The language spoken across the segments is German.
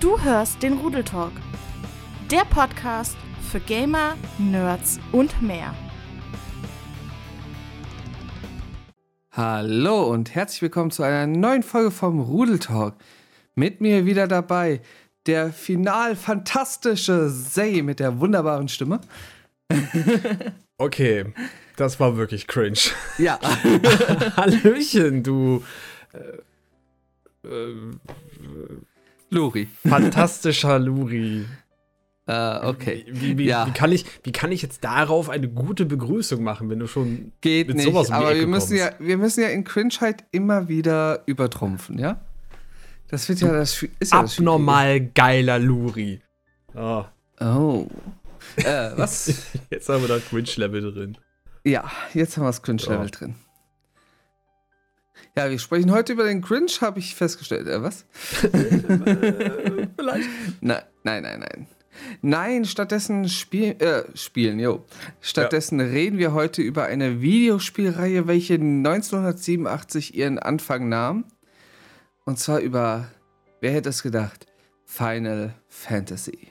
Du hörst den Rudeltalk. Der Podcast für Gamer, Nerds und mehr. Hallo und herzlich willkommen zu einer neuen Folge vom Rudeltalk. Mit mir wieder dabei der final fantastische Zay mit der wunderbaren Stimme. Okay, das war wirklich cringe. Ja. Hallöchen, du äh, äh, Luri. Fantastischer Luri. Äh, okay. Wie, wie, ja. wie, kann ich, wie kann ich jetzt darauf eine gute Begrüßung machen, wenn du schon Geht mit nicht, sowas um aber wir müssen, ja, wir müssen ja in Cringeheit immer wieder übertrumpfen, ja? Das wird ja das ist ja Abnormal das geiler Luri. Oh. Oh. Äh, was? jetzt haben wir da Cringe-Level drin. Ja, jetzt haben wir das Cringe-Level oh. drin. Ja, wir sprechen heute über den Cringe, habe ich festgestellt. Äh, was? Vielleicht. Nein, nein, nein, nein. Nein, stattdessen spiel, äh, spielen, jo. Stattdessen ja. reden wir heute über eine Videospielreihe, welche 1987 ihren Anfang nahm. Und zwar über, wer hätte es gedacht, Final Fantasy.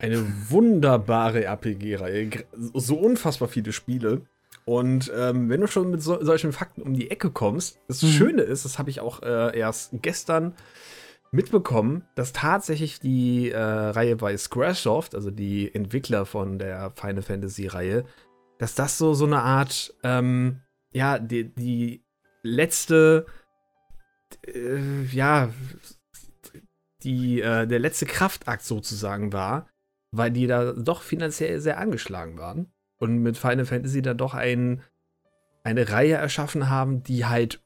Eine wunderbare RPG-Reihe. So unfassbar viele Spiele. Und ähm, wenn du schon mit so, solchen Fakten um die Ecke kommst, das mhm. Schöne ist, das habe ich auch äh, erst gestern mitbekommen, dass tatsächlich die äh, Reihe bei Squaresoft, also die Entwickler von der Final Fantasy Reihe, dass das so so eine Art, ähm, ja, die, die letzte, äh, ja, die, äh, der letzte Kraftakt sozusagen war, weil die da doch finanziell sehr angeschlagen waren und mit Final Fantasy dann doch ein, eine Reihe erschaffen haben, die halt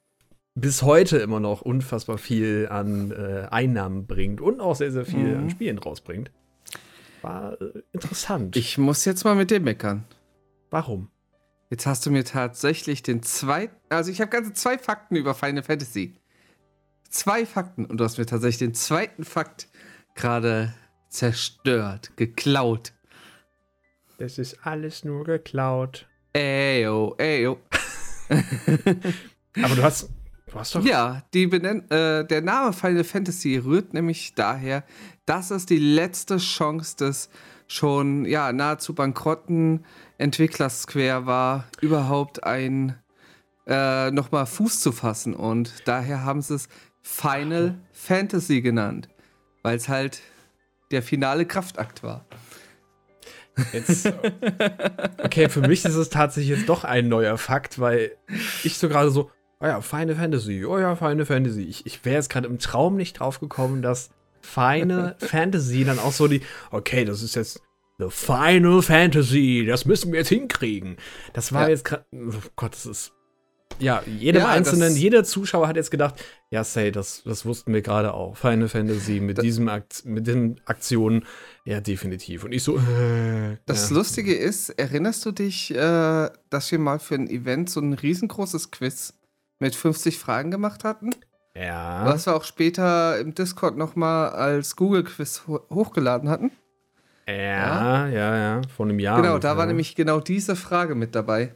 bis heute immer noch unfassbar viel an äh, Einnahmen bringt und auch sehr, sehr viel mhm. an Spielen rausbringt. War äh, interessant. Ich muss jetzt mal mit dir meckern. Warum? Jetzt hast du mir tatsächlich den zweiten, also ich habe ganze zwei Fakten über Final Fantasy. Zwei Fakten und du hast mir tatsächlich den zweiten Fakt gerade zerstört, geklaut. Das ist alles nur geklaut. Eyo, eyo. Aber du hast, du hast doch. Ja, die benennt, äh, der Name Final Fantasy rührt nämlich daher, dass es die letzte Chance des schon ja, nahezu bankrotten Entwicklers Square war, überhaupt ein äh, nochmal Fuß zu fassen. Und daher haben sie es Final. Fantasy genannt, weil es halt der finale Kraftakt war. Jetzt, okay, für mich ist es tatsächlich jetzt doch ein neuer Fakt, weil ich so gerade so, oh ja, Final Fantasy, oh ja, Final Fantasy. Ich, ich wäre jetzt gerade im Traum nicht drauf gekommen, dass Final Fantasy dann auch so die, okay, das ist jetzt The Final Fantasy, das müssen wir jetzt hinkriegen. Das war ja. jetzt gerade, oh Gott, das ist ja, jedem ja, einzelnen, jeder Zuschauer hat jetzt gedacht, ja, say, das, das wussten wir gerade auch. Final Fantasy mit diesem Akt, mit den Aktionen, ja, definitiv. Und ich so, äh, Das ja. Lustige ist, erinnerst du dich, äh, dass wir mal für ein Event so ein riesengroßes Quiz mit 50 Fragen gemacht hatten? Ja. Was wir auch später im Discord nochmal als Google-Quiz ho hochgeladen hatten? Ja, ja, ja, ja, vor einem Jahr. Genau, ungefähr. da war nämlich genau diese Frage mit dabei.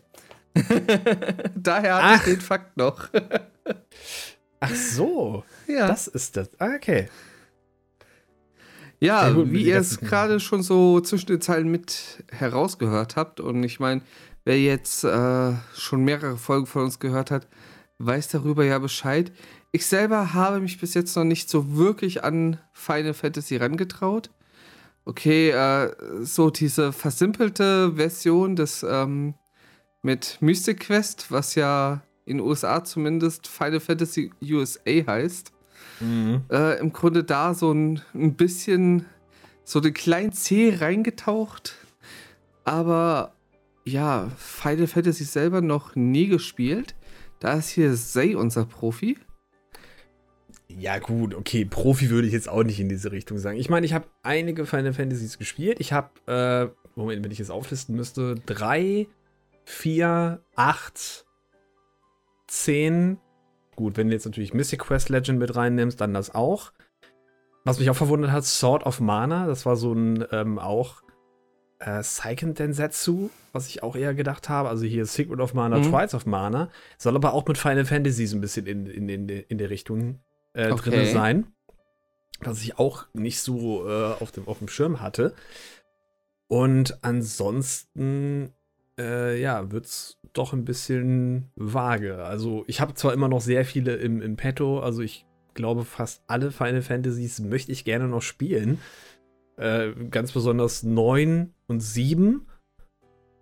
Daher hatte ich den Fakt noch. Ach so. Ja. Das ist das. Ah, okay. Ja, gut, wie ihr es gerade schon so zwischen den Zeilen mit herausgehört habt, und ich meine, wer jetzt äh, schon mehrere Folgen von uns gehört hat, weiß darüber ja Bescheid. Ich selber habe mich bis jetzt noch nicht so wirklich an Final Fantasy rangetraut. Okay, äh, so diese versimpelte Version des ähm, mit Mystic Quest, was ja in den USA zumindest Final Fantasy USA heißt. Mhm. Äh, Im Grunde da so ein, ein bisschen so den kleinen C reingetaucht. Aber ja, Final Fantasy selber noch nie gespielt. Da ist hier Zay unser Profi. Ja, gut, okay, Profi würde ich jetzt auch nicht in diese Richtung sagen. Ich meine, ich habe einige Final Fantasies gespielt. Ich habe, äh, Moment, wenn ich es auflisten müsste, drei 4, 8, 10. Gut, wenn du jetzt natürlich Mystic Quest Legend mit reinnimmst, dann das auch. Was mich auch verwundert hat, Sword of Mana, das war so ein ähm, auch äh, Seiken Densetsu, was ich auch eher gedacht habe. Also hier Secret of Mana, mhm. Trials of Mana. Soll aber auch mit Final Fantasy so ein bisschen in, in, in, in der Richtung äh, okay. drin sein. was ich auch nicht so äh, auf, dem, auf dem Schirm hatte. Und ansonsten, äh, ja, wird es doch ein bisschen vage. Also, ich habe zwar immer noch sehr viele im, im Petto, also ich glaube, fast alle Final Fantasies möchte ich gerne noch spielen. Äh, ganz besonders 9 und 7.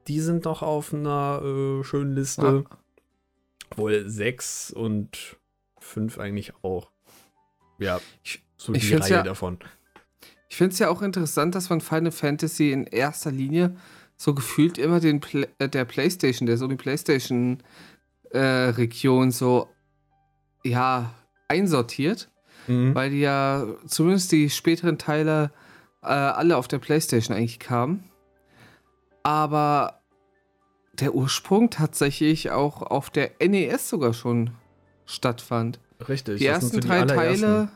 Die sind doch auf einer äh, schönen Liste. Ah. Wohl 6 und 5 eigentlich auch. Ja, so ich die Reihe ja, davon. Ich finde es ja auch interessant, dass man Final Fantasy in erster Linie so gefühlt immer den Pla äh, der PlayStation, der Sony PlayStation äh, Region so ja einsortiert, mhm. weil die ja zumindest die späteren Teile äh, alle auf der PlayStation eigentlich kamen. Aber der Ursprung tatsächlich auch auf der NES sogar schon stattfand. Richtig. Die ersten die drei Teile.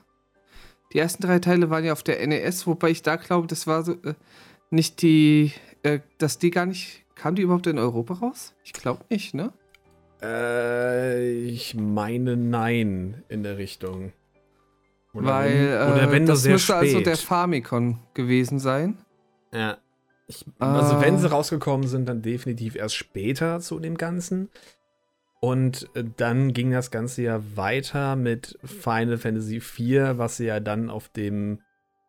Die ersten drei Teile waren ja auf der NES, wobei ich da glaube, das war so äh, nicht die, äh, dass die gar nicht, kam die überhaupt in Europa raus? Ich glaube nicht, ne? Äh, ich meine nein in der Richtung. Oder Weil, wenn, oder wenn äh, das müsste spät. also der Famicom gewesen sein. Ja. Ich, also, wenn sie ah. rausgekommen sind, dann definitiv erst später zu dem Ganzen. Und äh, dann ging das Ganze ja weiter mit Final Fantasy IV, was sie ja dann auf dem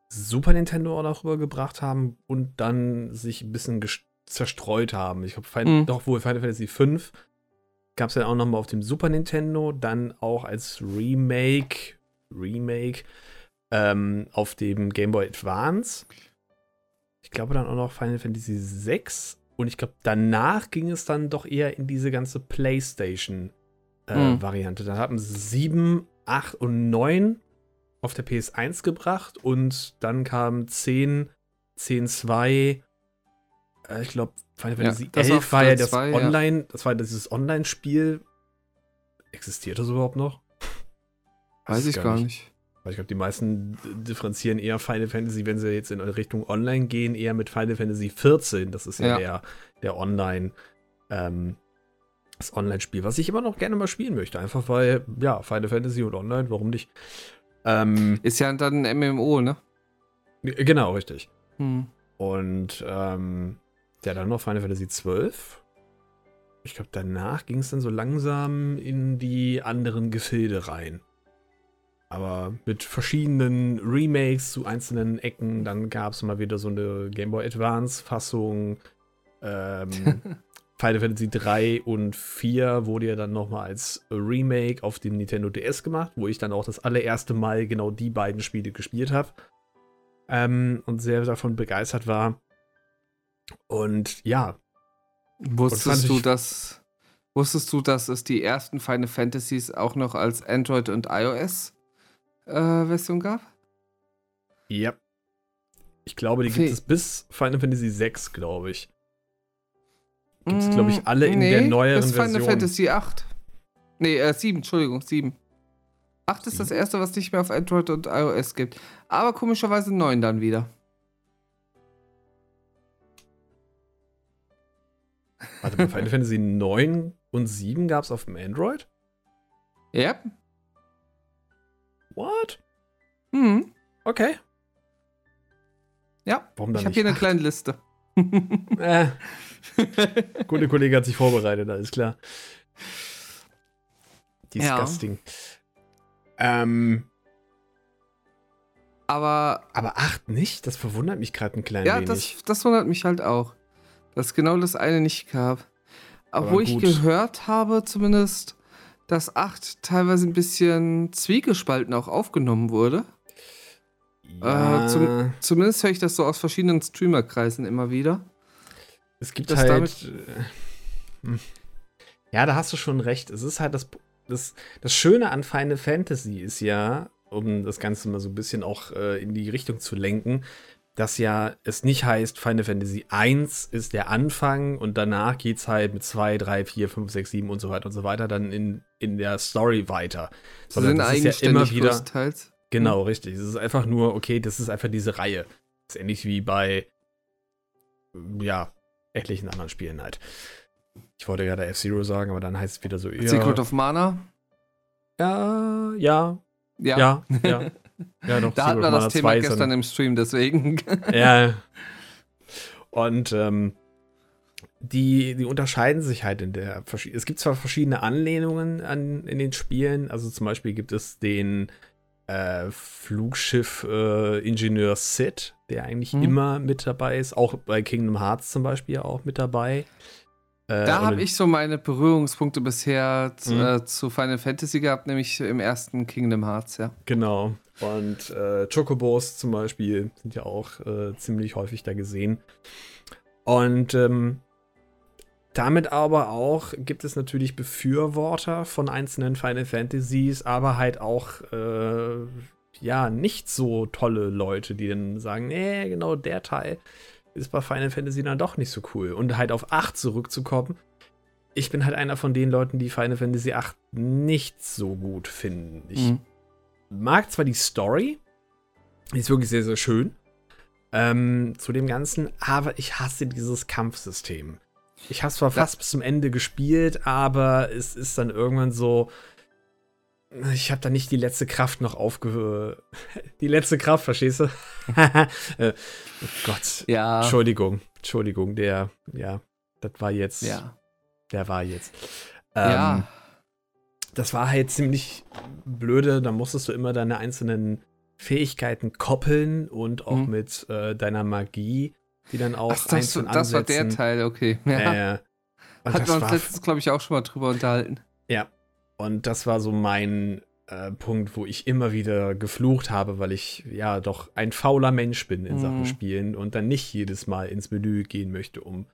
Super Nintendo auch noch rübergebracht haben und dann sich ein bisschen zerstreut haben. Ich glaube, mhm. doch wohl Final Fantasy V gab es ja auch noch mal auf dem Super Nintendo, dann auch als Remake, Remake ähm, auf dem Game Boy Advance. Ich glaube dann auch noch Final Fantasy VI. Und ich glaube, danach ging es dann doch eher in diese ganze PlayStation-Variante. Äh, mhm. Da haben sie 7, 8 und 9 auf der PS1 gebracht und dann kam 10, 10, 2, äh, ich glaube, Final Fantasy ja, 11 war ja das zwei, Online, ja. das war dieses Online-Spiel. Existiert das überhaupt noch? Weiß ich gar nicht. nicht. Weil ich glaube, die meisten differenzieren eher Final Fantasy, wenn sie jetzt in Richtung Online gehen, eher mit Final Fantasy 14. Das ist ja, ja. der, der Online, ähm, das Online-Spiel, was ich immer noch gerne mal spielen möchte. Einfach weil, ja, Final Fantasy und Online, warum nicht? Ähm, ist ja dann ein MMO, ne? Genau, richtig. Hm. Und ähm, ja, dann noch Final Fantasy 12. Ich glaube, danach ging es dann so langsam in die anderen Gefilde rein. Aber mit verschiedenen Remakes zu einzelnen Ecken. Dann gab es mal wieder so eine Game Boy Advance-Fassung. Ähm, Final Fantasy 3 und 4 wurde ja dann nochmal als Remake auf dem Nintendo DS gemacht, wo ich dann auch das allererste Mal genau die beiden Spiele gespielt habe. Ähm, und sehr davon begeistert war. Und ja. Wusstest und du, dass wusstest du, dass es die ersten Final Fantasies auch noch als Android und iOS äh, gab? Ja. Ich glaube, die gibt es bis Final Fantasy 6, glaube ich. Gibt es, glaube ich, alle in nee, der neueren bis Version. Final Fantasy 8. Nee, äh, 7, Entschuldigung, 7. 8 ist das erste, was nicht mehr auf Android und iOS gibt. Aber komischerweise 9 dann wieder. Warte mal, Final Fantasy 9 und 7 gab es auf dem Android? Ja. Yep. What? Mhm. Okay. Ja, Warum dann ich habe hier eine kleine Liste. äh. Gute Kollege hat sich vorbereitet, alles klar. Disgusting. Ja. Ähm. Aber. Aber 8 nicht? Das verwundert mich gerade ein klein ja, wenig. Ja, das, das wundert mich halt auch. Dass genau das eine nicht gab. Wo ich gehört habe, zumindest, dass 8 teilweise ein bisschen zwiegespalten auch aufgenomhm wurde. Ja. Äh, zum, zumindest höre ich das so aus verschiedenen Streamerkreisen immer wieder. Es gibt halt. Damit, äh, hm. ja, da hast du schon recht. Es ist halt das, das, das Schöne an Final Fantasy ist ja, um das Ganze mal so ein bisschen auch äh, in die Richtung zu lenken, dass ja es nicht heißt, Final Fantasy 1 ist der Anfang und danach geht es halt mit 2, 3, 4, 5, 6, 7 und so weiter und so weiter dann in, in der Story weiter. Sondern das ist ja immer wieder. Größtenteils. Genau, hm. richtig. Es ist einfach nur, okay, das ist einfach diese Reihe. Das ist ähnlich wie bei, ja, etlichen anderen Spielen halt. Ich wollte gerade F-Zero sagen, aber dann heißt es wieder so. Ja, Secret of Mana? Ja, ja. Ja. Ja, ja. Ja, doch. Da hatten wir das Thema gestern im Stream, deswegen. Ja. Und ähm, die, die unterscheiden sich halt in der. Es gibt zwar verschiedene Anlehnungen an, in den Spielen, also zum Beispiel gibt es den äh, Flugschiff-Ingenieur äh, Sid, der eigentlich hm. immer mit dabei ist, auch bei Kingdom Hearts zum Beispiel auch mit dabei. Äh, da habe ich so meine Berührungspunkte bisher mhm. äh, zu Final Fantasy gehabt, nämlich im ersten Kingdom Hearts, ja. Genau. Und äh, Chocobos zum Beispiel sind ja auch äh, ziemlich häufig da gesehen. Und ähm, damit aber auch gibt es natürlich Befürworter von einzelnen Final Fantasies, aber halt auch äh, ja nicht so tolle Leute, die dann sagen, nee, genau der Teil ist bei Final Fantasy dann doch nicht so cool. Und halt auf 8 zurückzukommen. Ich bin halt einer von den Leuten, die Final Fantasy 8 nicht so gut finden. Ich mhm. mag zwar die Story, die ist wirklich sehr, sehr schön ähm, zu dem Ganzen, aber ich hasse dieses Kampfsystem. Ich habe zwar fast bis zum Ende gespielt, aber es ist dann irgendwann so, ich habe da nicht die letzte Kraft noch aufge... Die letzte Kraft, verstehst du? äh, oh Gott. Ja. Entschuldigung. Entschuldigung, der, ja, das war jetzt. Ja. Der war jetzt. Ähm, ja. Das war halt ziemlich blöde. Da musstest du immer deine einzelnen Fähigkeiten koppeln und auch mhm. mit äh, deiner Magie, die dann auch Ach, das, das war der Teil, okay. Ja. Äh, Hatten wir uns letztens, glaube ich, auch schon mal drüber unterhalten. Ja, und das war so mein äh, Punkt, wo ich immer wieder geflucht habe, weil ich ja doch ein fauler Mensch bin in mhm. Sachen Spielen und dann nicht jedes Mal ins Menü gehen möchte, um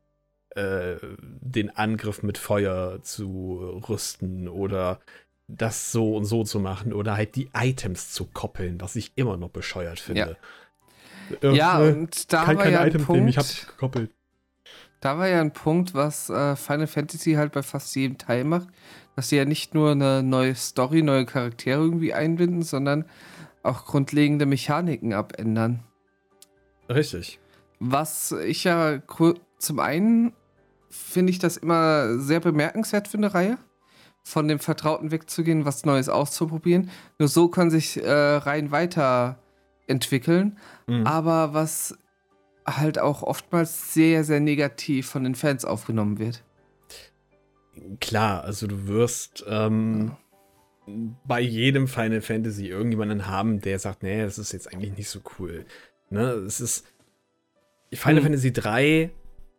äh, den Angriff mit Feuer zu rüsten oder das so und so zu machen oder halt die Items zu koppeln, was ich immer noch bescheuert finde. Ja, äh, ja und da kann war ja Item Punkt, nehmen, ich hab's gekoppelt. Da war ja ein Punkt, was äh, Final Fantasy halt bei fast jedem Teil macht dass sie ja nicht nur eine neue Story, neue Charaktere irgendwie einbinden, sondern auch grundlegende Mechaniken abändern. Richtig. Was ich ja zum einen finde ich das immer sehr bemerkenswert für eine Reihe, von dem Vertrauten wegzugehen, was Neues auszuprobieren. Nur so kann sich äh, Reihen weiterentwickeln. Mhm. Aber was halt auch oftmals sehr, sehr negativ von den Fans aufgenommen wird klar, also du wirst ähm, bei jedem Final Fantasy irgendjemanden haben, der sagt, nee, das ist jetzt eigentlich nicht so cool. Ne, es ist Final hm. Fantasy 3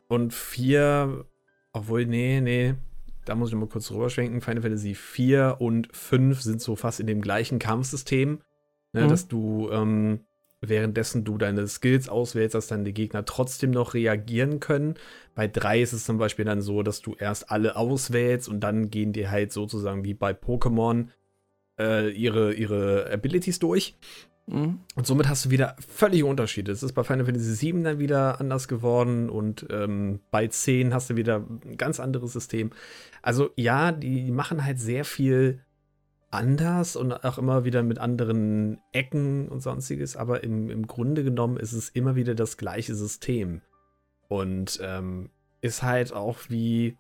und 4, obwohl, nee, nee, da muss ich mal kurz rüberschwenken. Final Fantasy 4 und 5 sind so fast in dem gleichen Kampfsystem, ne, hm. dass du ähm, währenddessen du deine Skills auswählst, dass dann die Gegner trotzdem noch reagieren können. Bei drei ist es zum Beispiel dann so, dass du erst alle auswählst und dann gehen dir halt sozusagen wie bei Pokémon äh, ihre, ihre Abilities durch. Mhm. Und somit hast du wieder völlige Unterschiede. Es ist bei Final Fantasy VII dann wieder anders geworden und ähm, bei 10 hast du wieder ein ganz anderes System. Also ja, die machen halt sehr viel anders und auch immer wieder mit anderen Ecken und sonstiges, aber im, im Grunde genommen ist es immer wieder das gleiche System. Und ähm, ist halt auch wie,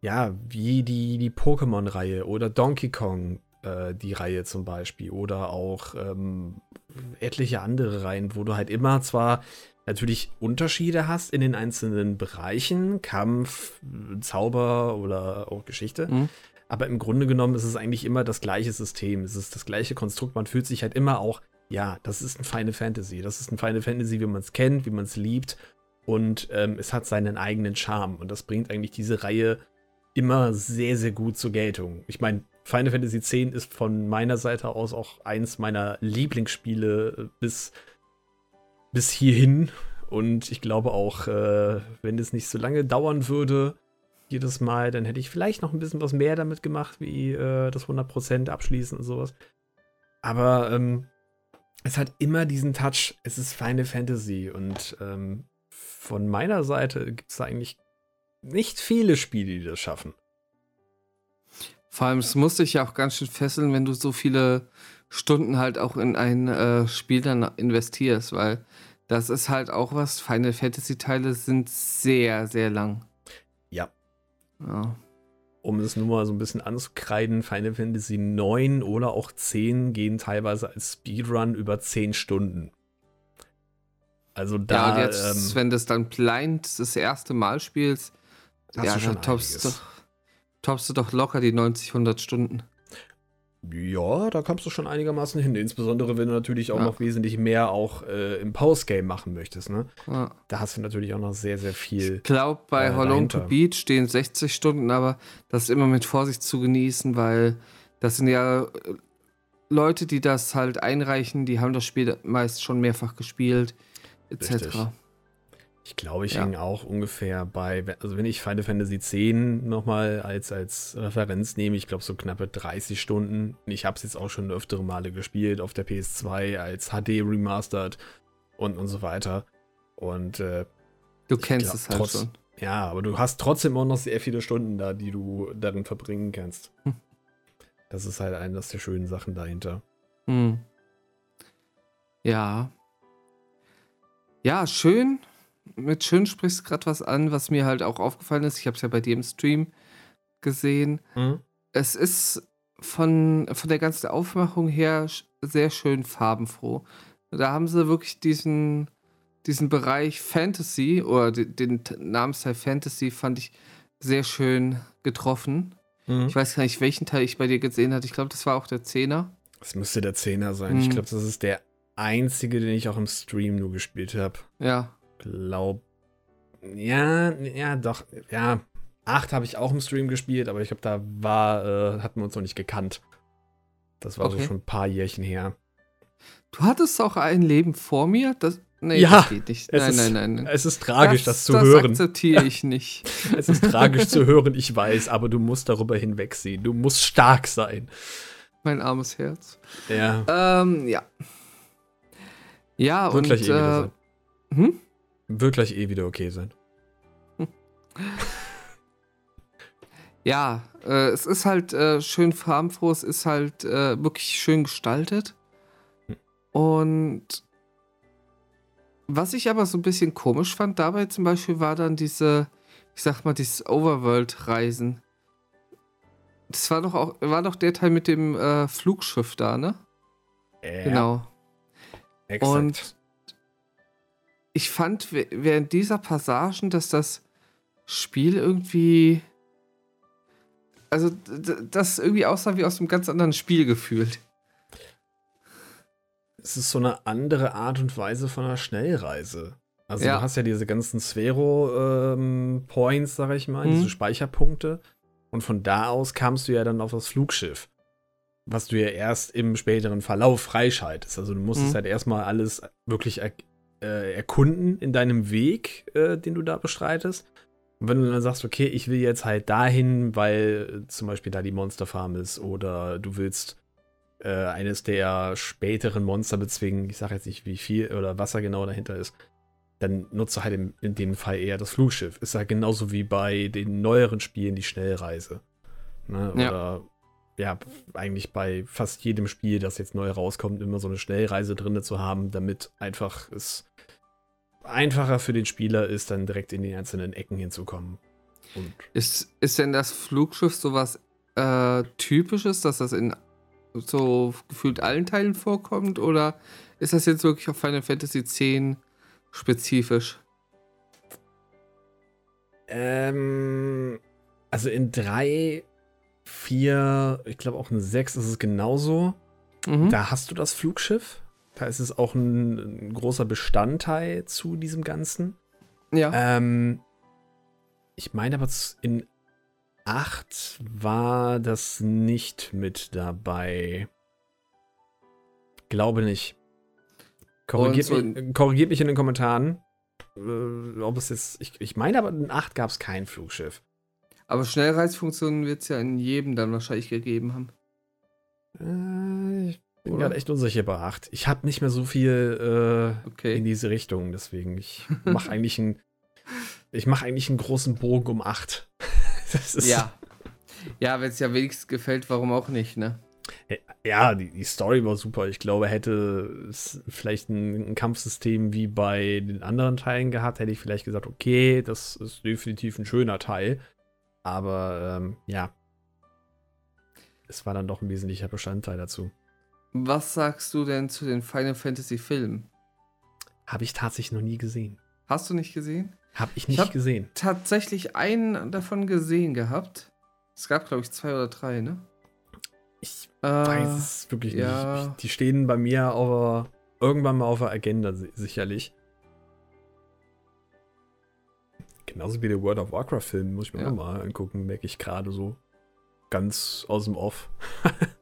ja, wie die, die Pokémon-Reihe oder Donkey Kong, äh, die Reihe zum Beispiel, oder auch ähm, etliche andere Reihen, wo du halt immer zwar natürlich Unterschiede hast in den einzelnen Bereichen, Kampf, Zauber oder auch Geschichte. Mhm. Aber im Grunde genommen ist es eigentlich immer das gleiche System. Es ist das gleiche Konstrukt. Man fühlt sich halt immer auch, ja, das ist ein Final Fantasy. Das ist ein Final Fantasy, wie man es kennt, wie man es liebt. Und ähm, es hat seinen eigenen Charme. Und das bringt eigentlich diese Reihe immer sehr, sehr gut zur Geltung. Ich meine, Final Fantasy X ist von meiner Seite aus auch eins meiner Lieblingsspiele äh, bis, bis hierhin. Und ich glaube auch, äh, wenn es nicht so lange dauern würde, jedes Mal, dann hätte ich vielleicht noch ein bisschen was mehr damit gemacht, wie äh, das 100% abschließen und sowas. Aber ähm, es hat immer diesen Touch, es ist Final Fantasy und ähm, von meiner Seite gibt es eigentlich nicht viele Spiele, die das schaffen. Vor allem, es muss dich ja auch ganz schön fesseln, wenn du so viele Stunden halt auch in ein äh, Spiel dann investierst, weil das ist halt auch was, Final Fantasy Teile sind sehr, sehr lang. Ja, um es nur mal so ein bisschen anzukreiden, Final Fantasy 9 oder auch 10 gehen teilweise als Speedrun über 10 Stunden. Also da. Ja, jetzt, ähm, wenn du es dann blind das erste Mal spielst, ja, du schon dann toppst du, einiges. toppst du doch locker die 90, 100 Stunden. Ja, da kommst du schon einigermaßen hin. Insbesondere, wenn du natürlich auch Ja. noch wesentlich mehr auch äh, im Postgame machen möchtest. Ne? Ja. Da hast du natürlich auch noch sehr, sehr viel. Ich glaube, bei äh, Hollow to. Beat stehen 60 Stunden, aber das ist immer mit Vorsicht zu genießen, weil das sind ja äh, Leute, die das halt einreichen, die haben das Spiel meist schon mehrfach gespielt, etc. Richtig. Ich glaube, ich Ja. hänge auch ungefähr bei, also wenn ich Final Fantasy X nochmal als, als Referenz nehme, ich glaube so knappe 30 Stunden. Ich habe es jetzt auch schon öftere Male gespielt auf der PS2 als HD Remastered und, und so weiter. Und äh, Du kennst glaub, es halt trotz- schon. ja, aber du hast trotzdem auch noch sehr viele Stunden da, die du darin verbringen kannst. Hm. Das ist halt eine der schönen Sachen dahinter. Hm. Ja. Ja, schön. Mit schön sprichst du gerade was an, was mir halt auch aufgefallen ist. Ich habe es ja bei dir im Stream gesehen. Es ist von, von der ganzen Aufmachung her sehr schön farbenfroh. Da haben sie wirklich diesen, diesen Bereich Fantasy oder den, Namensteil Fantasy fand ich sehr schön getroffen. Mhm. Ich weiß gar nicht, welchen Teil ich bei dir gesehen hatte. Ich glaube, das war auch der Zehner. Das müsste der Zehner sein. Ich Mhm. glaube, das ist der einzige, den ich auch im Stream nur gespielt habe. Ja. Glaub. Ja, ja, doch. Ja, 8 habe ich auch im Stream gespielt, aber ich glaube, da war, äh, hatten wir uns noch nicht gekannt. Das war Okay. so schon ein paar Jährchen her. Du hattest auch ein Leben vor mir? Das, nee, Ja, das geht nicht. es Nein, ist nein, nein, nein. Es ist tragisch, das, zu das hören. akzeptiere ich nicht. Es ist tragisch zu hören, ich weiß, aber du musst darüber hinwegsehen. Du musst stark sein. Mein armes Herz. Ja, Ähm, ja. Ja, wird und. gleich Äh, sein. hm? Wird gleich eh wieder okay sein. Ja, äh, es ist halt äh, schön farbenfroh, es ist halt äh, wirklich schön gestaltet. Hm. Und was ich aber so ein bisschen komisch fand dabei zum Beispiel war dann diese, ich sag mal, dieses Overworld-Reisen. Das war doch auch, war doch der Teil mit dem äh, Flugschiff da, ne? Ja, Genau. Exakt. Und- Ich fand während dieser Passagen, dass das Spiel irgendwie. Also, das irgendwie aussah wie aus einem ganz anderen Spiel gefühlt. es ist so eine andere Art und Weise von einer Schnellreise. Also Ja. du hast ja diese ganzen Sphero-Points, sag ich mal, Mhm. diese Speicherpunkte. Und von da aus kamst du ja dann auf das Flugschiff. Was du ja erst im späteren Verlauf freischaltest. Also du musstest Mhm. halt erstmal alles wirklich äh, erkunden in deinem Weg, äh, den du da bestreitest. Und wenn du dann sagst, okay, ich will jetzt halt dahin, weil äh, zum Beispiel da die Monsterfarm ist oder du willst äh, eines der späteren Monster bezwingen, ich sage jetzt nicht, wie viel oder was da genau dahinter ist, dann nutzt du halt in, in dem Fall eher das Flugschiff. Ist halt genauso wie bei den neueren Spielen die Schnellreise. Ne? Ja. Oder ja, eigentlich bei fast jedem Spiel, das jetzt neu rauskommt, immer so eine Schnellreise drin zu haben, damit einfach es einfacher für den Spieler ist, dann direkt in die einzelnen Ecken hinzukommen. Und Ist, ist denn das Flugschiff sowas äh, Typisches, dass das in so gefühlt allen Teilen vorkommt? Oder ist das jetzt wirklich auf Final Fantasy X spezifisch? Ähm, also in drei, vier, ich glaube auch in sechs ist es genauso. Mhm. Da hast du das Flugschiff. Da ist es auch ein, ein großer Bestandteil zu diesem Ganzen. ja. Ähm, ich meine aber in 8 war das nicht mit dabei. Glaube nicht. Korrigiert, so mich, korrigiert mich in den Kommentaren. Äh, ob es jetzt. Ich, ich meine aber in 8 gab es kein Flugschiff. Aber Schnellreisfunktionen wird es ja in jedem dann wahrscheinlich gegeben haben. Äh, ich bin gerade echt unsicher bei 8. Ich habe nicht mehr so viel äh, Okay. in diese Richtung, deswegen ich mache eigentlich einen. Ich mache eigentlich einen großen Bogen um 8. Das ist, Ja. Ja, wenn es ja wenigstens gefällt, warum auch nicht, ne? Ja, die, die Story war super. Ich glaube, hätte es vielleicht ein, ein Kampfsystem wie bei den anderen Teilen gehabt, hätte ich vielleicht gesagt, okay, das ist definitiv ein schöner Teil. Aber ähm, ja, es war dann doch ein wesentlicher Bestandteil dazu. Was sagst du denn zu den Final Fantasy Filmen? Habe ich tatsächlich noch nie gesehen. Hast du nicht gesehen? Habe ich nicht hab gesehen. Tatsächlich einen davon gesehen gehabt. Es gab, glaube ich, zwei oder drei, ne? Ich Äh, weiß es wirklich ja. nicht. Die stehen bei mir auf der, irgendwann mal auf der Agenda si- sicherlich. Genauso wie der World of Warcraft-Film, muss ich mir Ja. auch mal angucken, merke ich gerade so. Ganz aus dem Off.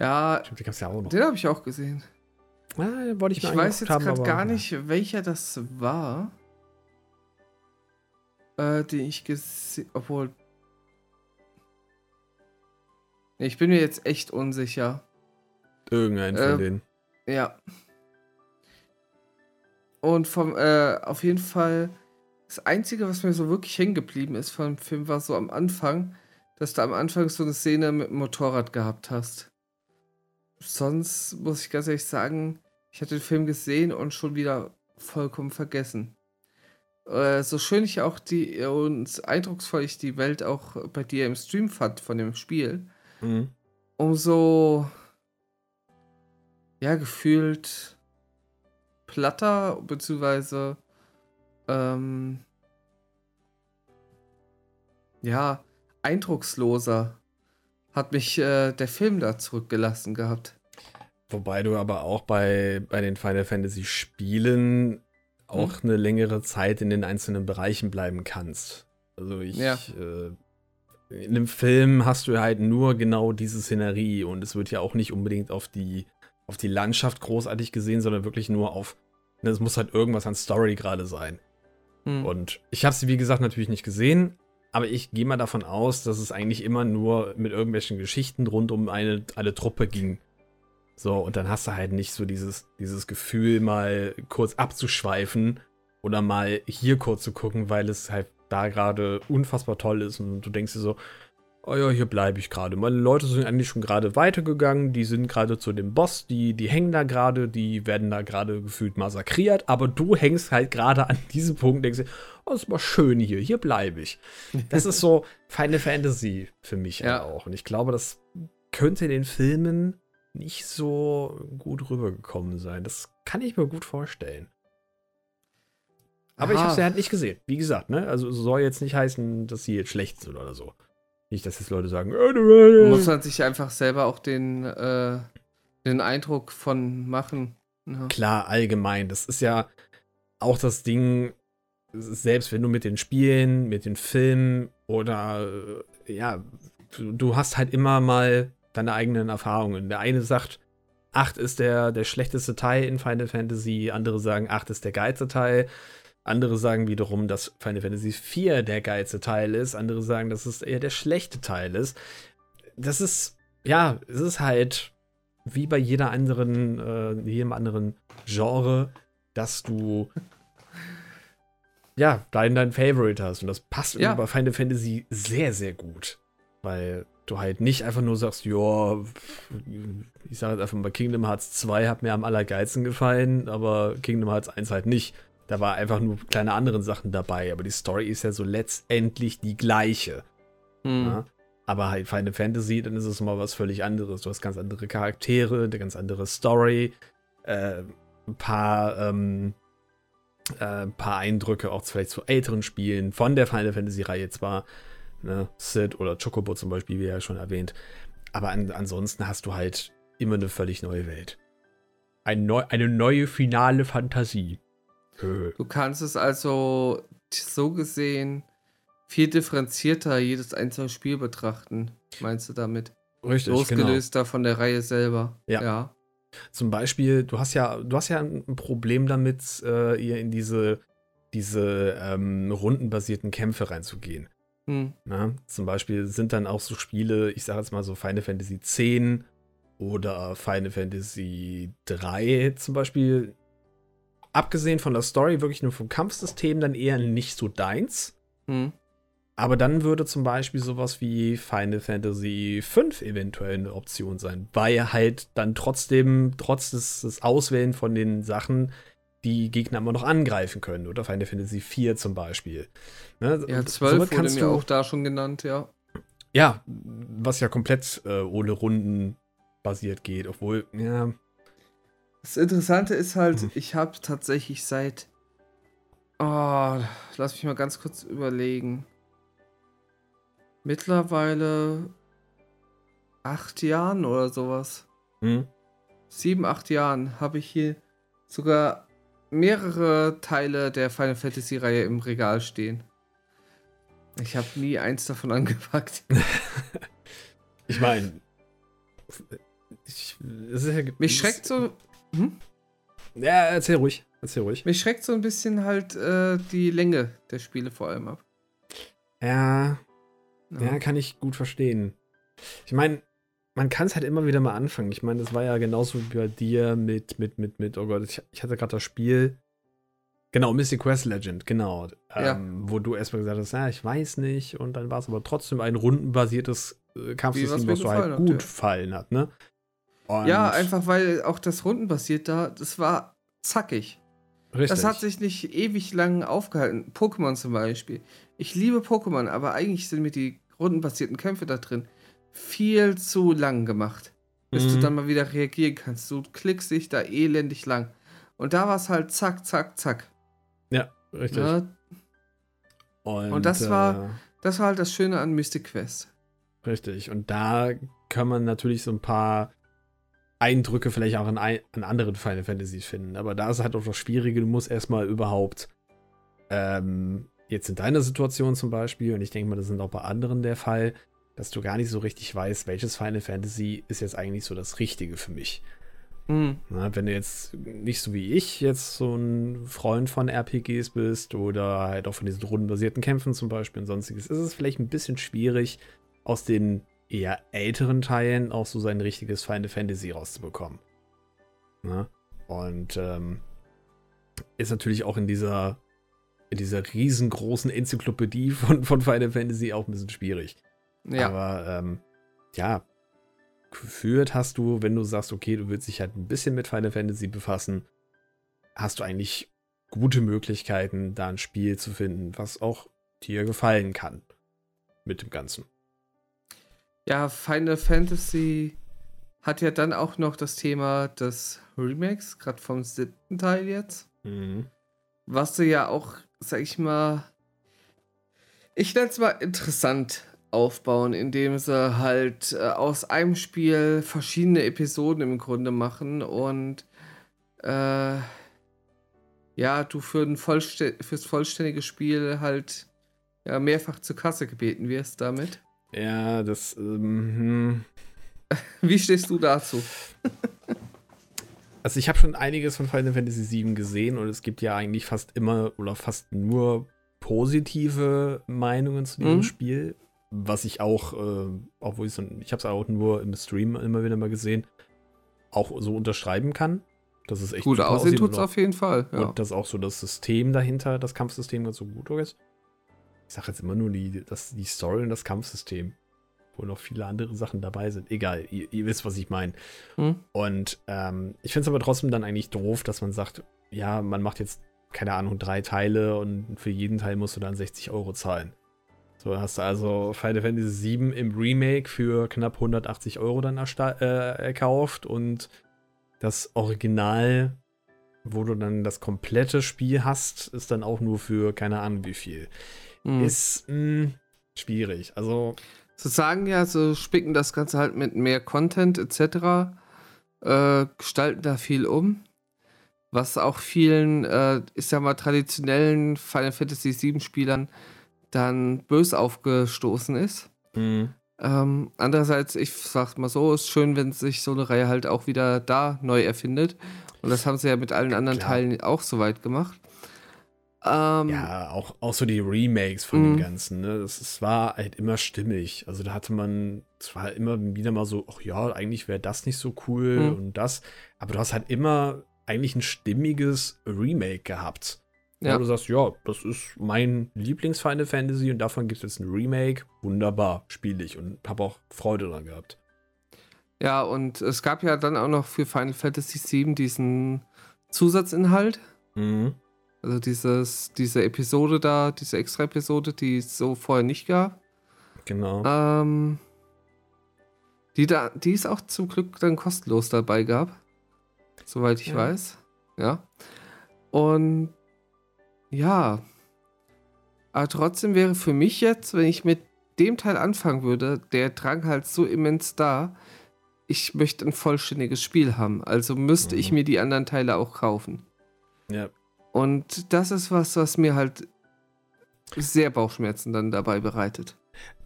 Ja, Stimmt, die gab es ja auch noch. den habe ich auch gesehen. Ah, wollte ich Ich mir weiß jetzt gerade gar nicht, welcher das war. Äh, den ich gesehen. Obwohl. Nee, Ich bin mir jetzt echt unsicher. Irgendeinen von Ähm, denen. Ja. Und vom, äh, auf jeden Fall, das Einzige, was mir so wirklich hängen geblieben ist vom Film, war so am Anfang, dass du am Anfang so eine Szene mit dem Motorrad gehabt hast. Sonst muss ich ganz ehrlich sagen, ich hatte den Film gesehen und schon wieder vollkommen vergessen. Äh, so schön ich auch die und eindrucksvoll ich die Welt auch bei dir im Stream fand von dem Spiel, Mhm. umso ja gefühlt platter beziehungsweise ähm, ja eindrucksloser hat mich äh, der Film da zurückgelassen gehabt. Wobei du aber auch bei, bei den Final Fantasy Spielen auch eine längere Zeit in den einzelnen Bereichen bleiben kannst. Also ich, Ja. äh, in einem Film hast du halt nur genau diese Szenerie und es wird ja auch nicht unbedingt auf die, auf die Landschaft großartig gesehen, sondern wirklich nur auf, ne, es muss halt irgendwas an Story gerade sein. Hm. Und ich habe sie, wie gesagt, natürlich nicht gesehen, aber ich gehe mal davon aus, dass es eigentlich immer nur mit irgendwelchen Geschichten rund um eine, eine Truppe ging. So, und dann hast du halt nicht so dieses, dieses Gefühl, mal kurz abzuschweifen oder mal hier kurz zu gucken, weil es halt da gerade unfassbar toll ist und du denkst dir so, oh ja, hier bleibe ich gerade. Meine Leute sind eigentlich schon gerade weitergegangen, die sind gerade zu dem Boss, die, die hängen da gerade, die werden da gerade gefühlt massakriert, aber du hängst halt gerade an diesem Punkt denkst dir, oh, ist mal schön hier, hier bleibe ich. Das ist so Final Fantasy für mich Ja. ja. auch. Und ich glaube, das könnte in den Filmen nicht so gut rübergekommen sein. Das kann ich mir gut vorstellen. Aber ich Aha. habe sie halt nicht gesehen. Wie gesagt, ne? Also es soll jetzt nicht heißen, dass sie jetzt schlecht sind oder so. Nicht, dass jetzt Leute sagen, äh, du, äh, muss man sich einfach selber auch den, äh, den Eindruck von machen. Ja. Klar, allgemein. Das ist ja auch das Ding, selbst wenn du mit den Spielen, mit den Filmen oder äh, ja, du, du hast halt immer mal deine eigenen Erfahrungen. Der eine sagt, 8 ist der, der schlechteste Teil in Final Fantasy, andere sagen, 8 ist der geilste Teil. Andere sagen wiederum, dass Final Fantasy 4 der geilste Teil ist. Andere sagen, dass es eher der schlechte Teil ist. Das ist, ja, es ist halt wie bei jeder anderen, äh, jedem anderen Genre, dass du ja, dein, dein Favorite hast. Und das passt Ja. bei Final Fantasy sehr, sehr gut. Weil du halt nicht einfach nur sagst, ja, ich sage jetzt einfach mal, Kingdom Hearts 2 hat mir am allergeilsten gefallen, aber Kingdom Hearts 1 halt nicht. Da war einfach nur kleine andere Sachen dabei, aber die Story ist ja so letztendlich die gleiche. Hm. Ja? Aber halt Final Fantasy, dann ist es mal was völlig anderes. Du hast ganz andere Charaktere, eine ganz andere Story, äh, ein paar, ähm, äh, ein paar Eindrücke auch vielleicht zu älteren Spielen von der Final Fantasy-Reihe zwar, ne, Sid oder Chocobo zum Beispiel, wie ja schon erwähnt. Aber an, ansonsten hast du halt immer eine völlig neue Welt. Ein neu, eine neue finale Fantasie. Du kannst es also so gesehen viel differenzierter jedes einzelne Spiel betrachten, meinst du damit? Richtig, genau. Losgelöster von der Reihe selber. Ja. ja. Zum Beispiel, du hast ja, du hast ja ein Problem damit, äh, ihr in diese, diese ähm, rundenbasierten Kämpfe reinzugehen. Hm. Ne? Zum Beispiel sind dann auch so Spiele, ich sage jetzt mal so Final Fantasy X oder Final Fantasy 3 zum Beispiel, abgesehen von der Story, wirklich nur vom Kampfsystem, dann eher nicht so deins. Hm. Aber dann würde zum Beispiel sowas wie Final Fantasy V eventuell eine Option sein, weil halt dann trotzdem, trotz des, des Auswählen von den Sachen, die Gegner immer noch angreifen können. Oder Final Fantasy IV zum Beispiel. Ne? Ja, 12 wurde mir auch da schon genannt, ja. Ja, was ja komplett äh, ohne Runden basiert geht, obwohl, ja. Das Interessante ist halt, mhm. ich habe tatsächlich seit. Oh, lass mich mal ganz kurz überlegen. Mittlerweile acht Jahren oder sowas. Mhm. Sieben, acht Jahren habe ich hier sogar mehrere Teile der Final Fantasy Reihe im Regal stehen. Ich habe nie eins davon angepackt. ich meine, mich schreckt so. Hm? Ja, erzähl ruhig. Erzähl ruhig. Mich schreckt so ein bisschen halt äh, die Länge der Spiele vor allem ab. Ja, ja, ja kann ich gut verstehen. Ich meine, man kann es halt immer wieder mal anfangen. Ich meine, das war ja genauso wie bei dir mit, mit, mit, mit, oh Gott, ich, ich hatte gerade das Spiel. Genau, Mystic Quest Legend, genau. Ja. Ähm, wo du erstmal gesagt hast, ja, ich weiß nicht. Und dann war es aber trotzdem ein rundenbasiertes äh, Kampfsystem, was, dir halt gut hat, ja. gefallen hat, ne? Und ja, einfach weil auch das rundenbasiert da, das war zackig. Richtig. Das hat sich nicht ewig lang aufgehalten. Pokémon zum Beispiel. Ich liebe Pokémon, aber eigentlich sind mir die rundenbasierten Kämpfe da drin viel zu lang gemacht, bis mhm. du dann mal wieder reagieren kannst. Du klickst dich da elendig lang. Und da war es halt zack, zack, zack. Ja, richtig. Ja. Und, Und, das war, äh, das war halt das Schöne an Mystic Quest. Richtig. Und da kann man natürlich so ein paar Eindrücke vielleicht auch an, an anderen Final Fantasies finden. Aber da ist halt auch das Schwierige, du musst erstmal überhaupt ähm, jetzt in deiner Situation zum Beispiel, und ich denke mal, das sind auch bei anderen der Fall, dass du gar nicht so richtig weißt, welches Final Fantasy ist jetzt eigentlich so das Richtige für mich. Mhm. Na, wenn du jetzt nicht so wie ich jetzt so ein Freund von RPGs bist oder halt auch von diesen rundenbasierten Kämpfen zum Beispiel und sonstiges, ist es vielleicht ein bisschen schwierig, aus den eher älteren Teilen auch so sein richtiges Final Fantasy rauszubekommen. Na? Und ähm, ist natürlich auch in dieser, in dieser riesengroßen Enzyklopädie von, von Final Fantasy auch ein bisschen schwierig. Ja. Aber ähm, ja, geführt hast du, wenn du sagst, okay, du willst dich halt ein bisschen mit Final Fantasy befassen, hast du eigentlich gute Möglichkeiten, da ein Spiel zu finden, was auch dir gefallen kann mit dem Ganzen. Ja, Final Fantasy hat ja dann auch noch das Thema des Remakes, gerade vom siebten Teil jetzt. Mhm. Was du ja auch, sag ich mal, ich nenne es mal interessant aufbauen, indem sie halt äh, aus einem Spiel verschiedene Episoden im Grunde machen und äh, ja, du für ein Vollstä fürs vollständige Spiel halt ja, mehrfach zur Kasse gebeten wirst damit. Ja, das. Ähm, hm. Wie stehst du dazu? also ich habe schon einiges von Final Fantasy VII gesehen und es gibt ja eigentlich fast immer oder fast nur positive Meinungen zu diesem mhm. Spiel was ich auch, äh, obwohl ich ich habe es auch nur im Stream immer wieder mal gesehen, auch so unterschreiben kann. Das ist echt gut aussehen tut es auf jeden Fall. Ja. Und dass auch so das System dahinter, das Kampfsystem ganz so gut ist. Ich sage jetzt immer nur die, das, die Story und das Kampfsystem. Wo noch viele andere Sachen dabei sind. Egal, ihr, ihr wisst, was ich meine. Hm. Und ähm, ich finde es aber trotzdem dann eigentlich doof, dass man sagt, ja, man macht jetzt, keine Ahnung, drei Teile und für jeden Teil musst du dann 60 Euro zahlen. So hast du also Final Fantasy VII im Remake für knapp 180 Euro dann äh, erkauft und das Original, wo du dann das komplette Spiel hast, ist dann auch nur für keine Ahnung wie viel. Mhm. Ist mh, hm, schwierig. Also. Sozusagen ja, so spicken das Ganze halt mit mehr Content etc. Äh, gestalten da viel um. Was auch vielen, äh, ich sag mal, traditionellen Final Fantasy VII Spielern dann bös aufgestoßen ist. Mhm. Ähm, andererseits, ich sag's mal so, ist schön, wenn sich so eine Reihe halt auch wieder da neu erfindet. Und das haben sie ja mit allen anderen Klar. Teilen auch so weit gemacht. Ähm, ja, auch, auch so die Remakes von dem mhm. Ganzen, ne? Das, das war halt immer stimmig. Also da hatte man zwar immer wieder mal so, ach ja, eigentlich wäre das nicht so cool mhm. und das, aber du hast halt immer eigentlich ein stimmiges Remake gehabt. Ja. Wo du sagst, ja, das ist mein Lieblings-Final Fantasy und davon gibt es jetzt ein Remake. Wunderbar, spiele ich und habe auch Freude dran gehabt. Ja, und es gab ja dann auch noch für Final Fantasy VII diesen Zusatzinhalt, Mhm. Also dieses, diese Episode da, diese Extra-Episode, die es so vorher nicht gab. Genau. Ähm, die, da, die es auch zum Glück dann kostenlos dabei gab. Soweit ich Ja. weiß. Ja. Und ja. Aber trotzdem wäre für mich jetzt, wenn ich mit dem Teil anfangen würde, der Drang halt so immens da. Ich möchte ein vollständiges Spiel haben. Also müsste ich Mhm. mir die anderen Teile auch kaufen. ja. Und das ist was, was mir halt sehr Bauchschmerzen dann dabei bereitet.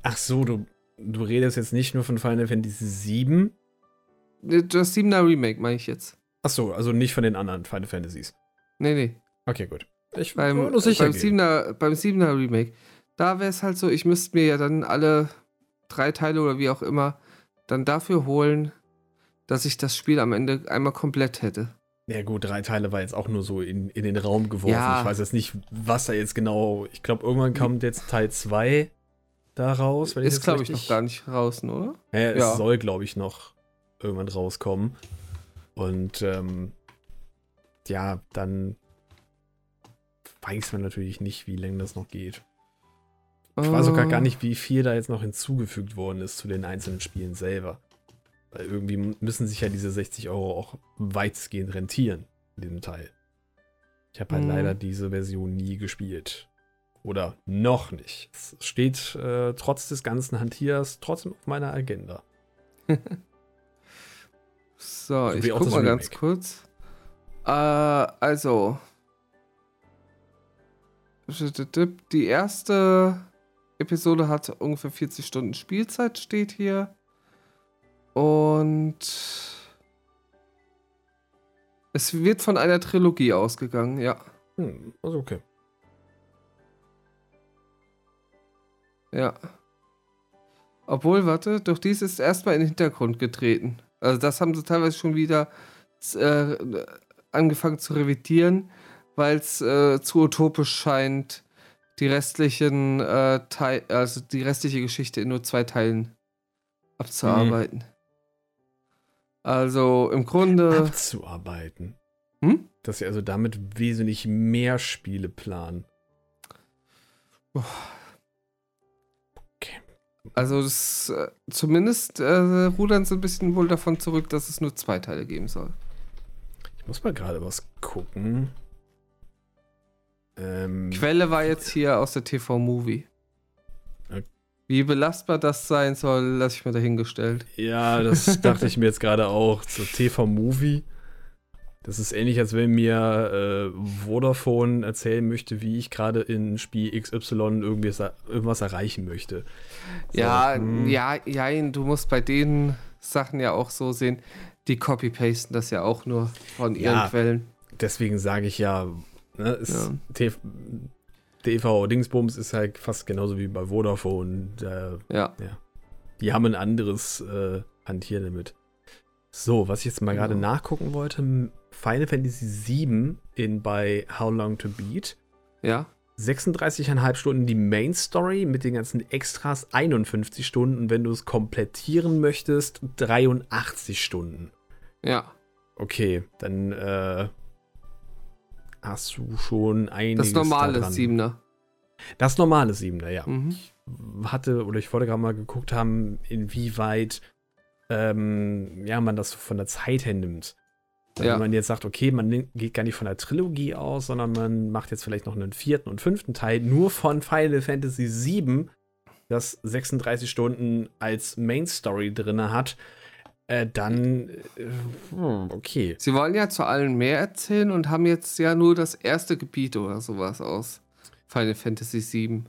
Ach so, du, du redest jetzt nicht nur von Final Fantasy VII. Das 7er Remake meine ich jetzt. Ach so, also nicht von den anderen Final Fantasies. Nee, nee. Okay, gut. Ich Beim, war nur sicher beim, gehen. 7er, beim 7er Remake. Da wäre es halt so, ich müsste mir ja dann alle drei Teile oder wie auch immer dann dafür holen, dass ich das Spiel am Ende einmal komplett hätte. Ja gut, drei Teile war jetzt auch nur so in, in den Raum geworfen. Ja. Ich weiß jetzt nicht, was da jetzt genau. Ich glaube, irgendwann kommt jetzt Teil 2 da raus. Ist, glaube ich, noch gar nicht draußen, oder? Ja, es soll, glaube ich, noch irgendwann rauskommen. Und ähm, ja, dann weiß man natürlich nicht, wie lange das noch geht. Ich weiß sogar gar Äh, nicht, wie viel da jetzt noch hinzugefügt worden ist zu den einzelnen Spielen selber. Weil irgendwie müssen sich ja diese 60 Euro auch weitestgehend rentieren in diesem Teil. Ich habe halt Mhm. leider diese Version nie gespielt. Oder noch nicht. Es steht äh, trotz des ganzen Hantiers trotzdem auf meiner Agenda. So, So ich guck mal ganz Remake. kurz. Äh, also. Die erste Episode hat ungefähr 40 Stunden Spielzeit, steht hier. Und es wird von einer Trilogie ausgegangen, ja. Hm, also okay. Ja. Obwohl, warte, doch dies ist erstmal in den Hintergrund getreten. Also das haben sie teilweise schon wieder äh, angefangen zu revidieren, weil es äh, zu utopisch scheint, die restlichen äh, Teil, also die restliche Geschichte in nur zwei Teilen abzuarbeiten. Also im Grunde. Abzuarbeiten. Hm? Dass sie also damit wesentlich mehr Spiele planen. Also das, äh, zumindest äh, rudern sie ein bisschen wohl davon zurück, dass es nur zwei Teile geben soll. Ich muss mal gerade was gucken. Ähm, Quelle war jetzt hier aus der TV-Movie. Wie belastbar das sein soll, lasse ich mir dahingestellt. ja, das dachte ich mir jetzt gerade auch. So TV-Movie. Das ist ähnlich, als wenn mir äh, Vodafone erzählen möchte, wie ich gerade in Spiel XY irgendwie irgendwas erreichen möchte. So, ja, hm. ja, ja, du musst bei den Sachen ja auch so sehen, die copy-pasten das ja auch nur von ihren Ja. Quellen. Deswegen sage ich ja, ne, ist Ja. TV, TV Dingsbums ist halt fast genauso wie bei Vodafone. Da Ja. Die haben ein anderes äh, Hantieren damit. So, was ich jetzt mal gerade Genau. nachgucken wollte: Final Fantasy VII in bei How Long to Beat. Ja. 36,5 Stunden die Main Story mit den ganzen Extras 51 Stunden. Wenn du es komplettieren möchtest, 83 Stunden. Ja. Okay, dann äh, hast du schon einiges Das normale daran. Siebener. Das normale Siebener, ja Mhm. hatte oder ich wollte gerade mal geguckt haben, inwieweit ähm, ja, man das von der Zeit her nimmt. Also Ja. Wenn man jetzt sagt, okay, man geht gar nicht von der Trilogie aus, sondern man macht jetzt vielleicht noch einen vierten und fünften Teil nur von Final Fantasy VII, das 36 Stunden als Main Story drin hat, äh, dann äh, hm, okay. Sie wollen ja zu allen mehr erzählen und haben jetzt ja nur das erste Gebiet oder sowas aus Final Fantasy VII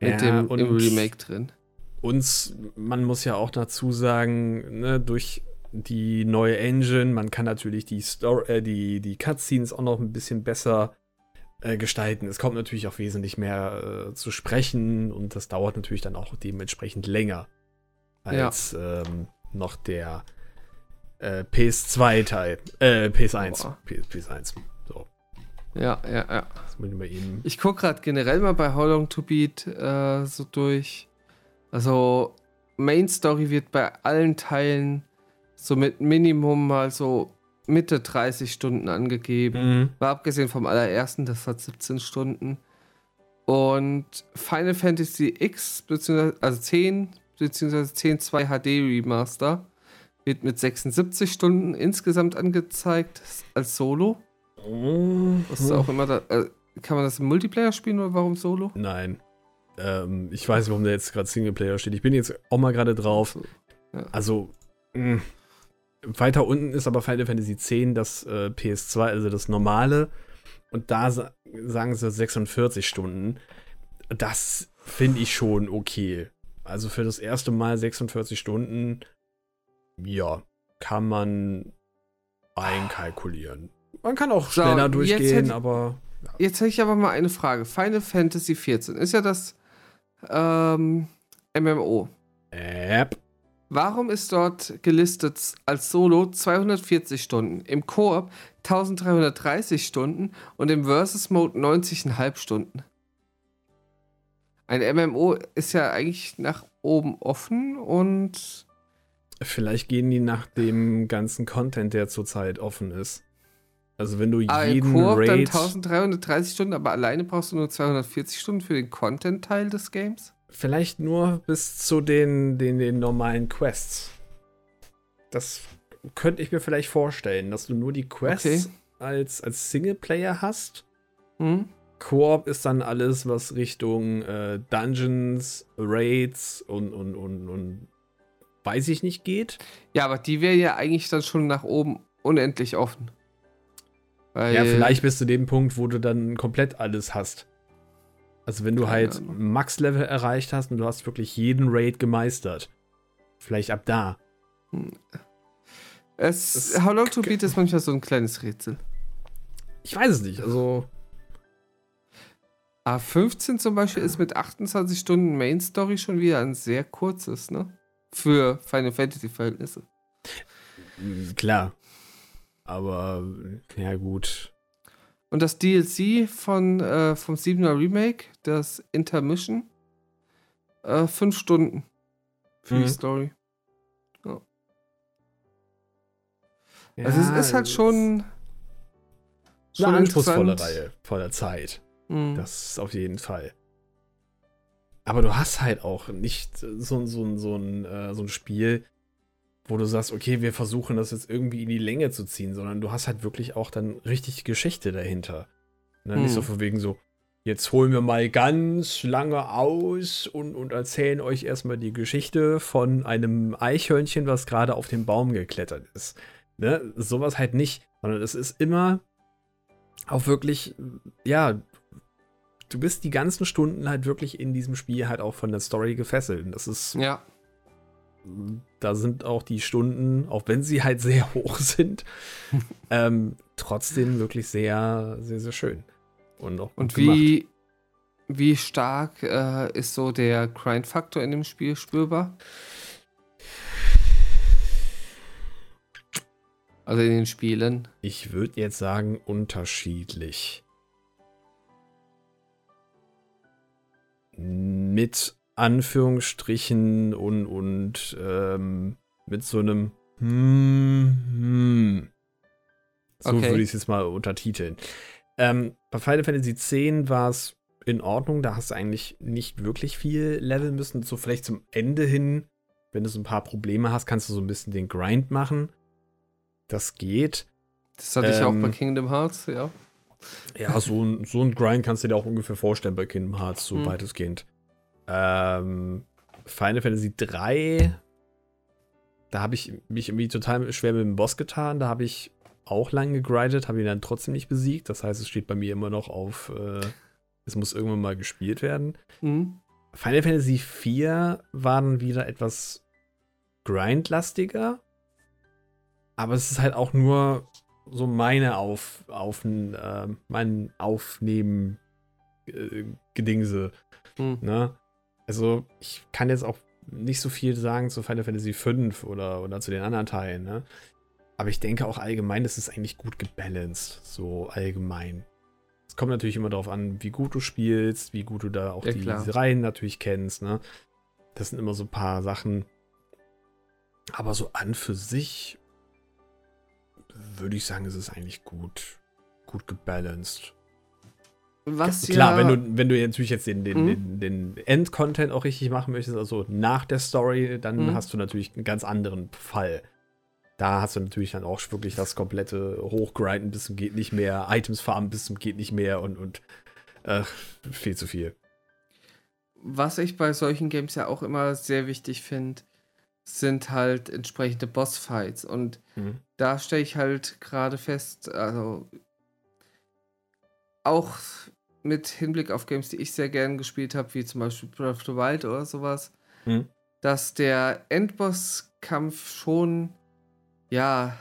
mit Ja, dem und- im Remake drin. uns, man muss ja auch dazu sagen, ne, durch die neue Engine, man kann natürlich die, Story, äh, die, die Cutscenes auch noch ein bisschen besser äh, gestalten. Es kommt natürlich auch wesentlich mehr äh, zu sprechen und das dauert natürlich dann auch dementsprechend länger als ähm, noch der äh, PS2-Teil, äh, PS1. Boah. P PS1. So, Ja, ja, ja. das muss ich mal. Ich gucke gerade generell mal bei How Long to Beat äh, so durch. Also, Main Story wird bei allen Teilen so mit Minimum mal so Mitte 30 Stunden angegeben. Mhm. War abgesehen vom allerersten, das hat 17 Stunden. Und Final Fantasy X, beziehungsweise, also 10, beziehungsweise 10.2 HD Remaster, wird mit 76 Stunden insgesamt angezeigt als Solo. Ist auch immer da. Äh, kann man das im Multiplayer spielen oder warum Solo? Nein. Ähm, ich weiß nicht, warum der jetzt gerade Singleplayer steht. Ich bin jetzt auch mal gerade drauf. Ja. Also, mh. weiter unten ist aber Final Fantasy X das äh, PS2, also das normale. Und da sa sagen sie 46 Stunden. Das finde ich schon okay. Also für das erste Mal 46 Stunden, ja, kann man einkalkulieren. Man kann auch So, schneller durchgehen, hätte- aber Jetzt hätte ich aber mal eine Frage. Final Fantasy 14 ist ja das ähm, MMO. App. Warum ist dort gelistet als Solo 240 Stunden, im Koop 1330 Stunden und im Versus Mode 90,5 Stunden? Ein MMO ist ja eigentlich nach oben offen und Vielleicht gehen die nach dem ganzen Content, der zurzeit offen ist. Also wenn du ah, im jeden Koop dann Raid, 1330 Stunden, aber alleine brauchst du nur 240 Stunden für den Content-Teil des Games? vielleicht nur bis zu den, den, den normalen Quests. Das könnte ich mir vielleicht vorstellen, dass du nur die Quests Okay. als, als Singleplayer hast. Hm? Koop ist dann alles, was Richtung äh, Dungeons, Raids und, und, und, und weiß ich nicht geht. Ja, aber die wäre ja eigentlich dann schon nach oben unendlich offen. Weil, Ja, vielleicht bis zu dem Punkt, wo du dann komplett alles hast. Also wenn du halt. Max-Level erreicht hast und du hast wirklich jeden Raid gemeistert. Vielleicht ab da. Es, es- How Long to Beat ist manchmal so ein kleines Rätsel. Ich weiß es nicht. Also, A15 zum Beispiel ist mit 28 Stunden Main Story schon wieder ein sehr kurzes, ne? Für Final Fantasy Verhältnisse. klar. Aber, ja gut. Und das DLC von, äh, vom 7er Remake, das Intermission, äh, 5 Stunden für Mhm. die Story. Also es ist halt schon, schon eine anspruchsvolle. Reihe voller Zeit. Mhm. Das auf jeden Fall. Aber du hast halt auch nicht so, so, so, ein, äh, so ein Spiel, wo du sagst, okay, wir versuchen das jetzt irgendwie in die Länge zu ziehen, sondern du hast halt wirklich auch dann richtig Geschichte dahinter. Ne? Nicht Hm. so von wegen so, jetzt holen wir mal ganz lange aus und, und erzählen euch erstmal die Geschichte von einem Eichhörnchen, was gerade auf den Baum geklettert ist. Ne? Sowas halt nicht, sondern es ist immer auch wirklich, ja, du bist die ganzen Stunden halt wirklich in diesem Spiel halt auch von der Story gefesselt. Und das ist, Ja, da sind auch die Stunden, auch wenn sie halt sehr hoch sind, ähm, trotzdem wirklich sehr, sehr, sehr schön. Und auch und gut gemacht. wie, wie stark äh, ist so der Grind-Faktor in dem Spiel spürbar? Also in den Spielen. Ich würde jetzt sagen, unterschiedlich. Mit Anführungsstrichen und, und ähm, mit so einem hm, hm. So Okay. würde ich es jetzt mal untertiteln. Ähm, bei Final Fantasy X war es in Ordnung, da hast du eigentlich nicht wirklich viel leveln müssen. So vielleicht zum Ende hin, wenn du so ein paar Probleme hast, kannst du so ein bisschen den Grind machen. Das geht. Das hatte ich auch Ähm, bei Kingdom Hearts, ja. Ja, so ein, so ein Grind kannst du dir auch ungefähr vorstellen bei Kingdom Hearts, so Hm. weitestgehend. Ähm, Final Fantasy 3, da habe ich mich irgendwie total schwer mit dem Boss getan. Da habe ich auch lang gegrindet, habe ihn dann trotzdem nicht besiegt. Das heißt, es steht bei mir immer noch auf, äh, es muss irgendwann mal gespielt werden. Mhm. Final Fantasy 4 war dann wieder etwas grindlastiger. Aber es ist halt auch nur so meine auf, auf äh, mein Aufnehmen äh, Gedingse. Mhm. Ne? Also ich kann jetzt auch nicht so viel sagen zu Final Fantasy 5 oder, oder zu den anderen Teilen. Ne? Aber ich denke auch allgemein, das ist eigentlich gut gebalanced. So allgemein. Es kommt natürlich immer darauf an, wie gut du spielst, wie gut du da auch Ja, die, diese Reihen natürlich kennst. Ne? Das sind immer so ein paar Sachen. Aber so an für sich, würde ich sagen, es ist eigentlich gut, gut gebalanced. Was Klar, ja, wenn du, wenn du natürlich jetzt den, den, Mhm. den, den End-Content auch richtig machen möchtest, also nach der Story, dann Mhm. hast du natürlich einen ganz anderen Fall. Da hast du natürlich dann auch wirklich das komplette Hochgrinden bis zum geht nicht mehr, Items farmen bis zum geht nicht mehr und, und äh, viel zu viel. was ich bei solchen Games ja auch immer sehr wichtig finde, sind halt entsprechende Bossfights. Und Mhm. da stelle ich halt gerade fest, also auch mit Hinblick auf Games, die ich sehr gern gespielt habe, wie zum Beispiel Breath of the Wild oder sowas, Mhm. dass der Endbosskampf schon, ja,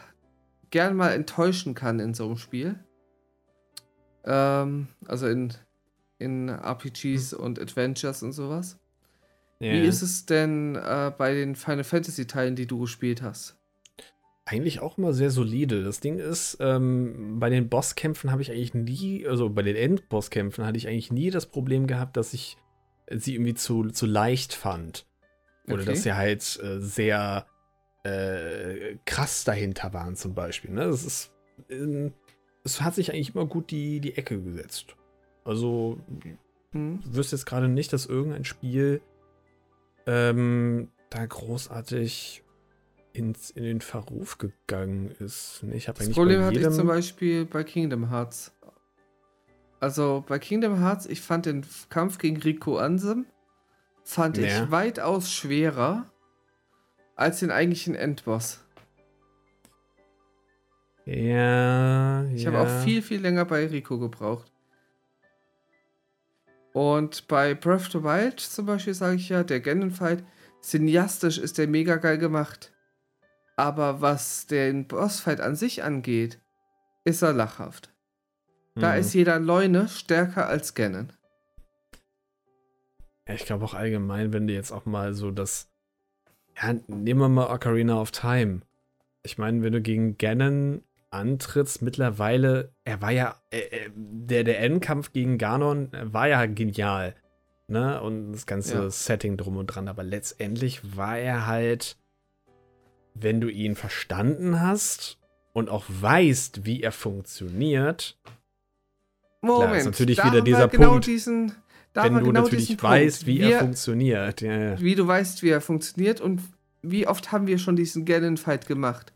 gern mal enttäuschen kann in so einem Spiel. Ähm, also in, in RPGs und Adventures und sowas. Wie ist es denn äh, bei den Final Fantasy Teilen, die du gespielt hast? Eigentlich auch immer sehr solide. Das Ding ist, ähm, bei den Bosskämpfen habe ich eigentlich nie, also bei den Endbosskämpfen hatte ich eigentlich nie das Problem gehabt, dass ich sie irgendwie zu, zu leicht fand. Oder Okay. dass sie halt äh, sehr äh, krass dahinter waren, zum Beispiel. Ne? Das ist, ähm, es hat sich eigentlich immer gut die, die Ecke gesetzt. Also, Hm? ich wüsste jetzt gerade nicht, dass irgendein Spiel ähm, da großartig ins, in den Verruf gegangen ist. Nee, Ich habe Das eigentlich Problem bei hatte ich jedem, zum Beispiel bei Kingdom Hearts. Also bei Kingdom Hearts, ich fand den Kampf gegen Rico Ansem fand Ja. ich weitaus schwerer als den eigentlichen Endboss. Ja, Ich ja. habe auch viel, viel länger bei Rico gebraucht. Und bei Breath of the Wild zum Beispiel sage ich ja, der Ganon-Fight, cineastisch ist der mega geil gemacht. Aber was den Bossfight an sich angeht, ist er lachhaft. Da Mhm. ist jeder Leune stärker als Ganon. Ja, ich glaube auch allgemein, wenn du jetzt auch mal so das. Ja, nehmen wir mal Ocarina of Time. Ich meine, wenn du gegen Ganon antrittst, mittlerweile, er war ja, äh, äh, der, der Endkampf gegen Ganon war ja genial. Ne? Und das ganze Ja. Setting drum und dran. Aber letztendlich war er halt, wenn du ihn verstanden hast und auch weißt, wie er funktioniert, Moment, ist natürlich da wieder dieser genau Punkt, Diesen, da wenn du genau natürlich weißt, wie wir, er funktioniert. Ja, ja. Wie du weißt, wie er funktioniert und wie oft haben wir schon diesen Ganon-Fight gemacht.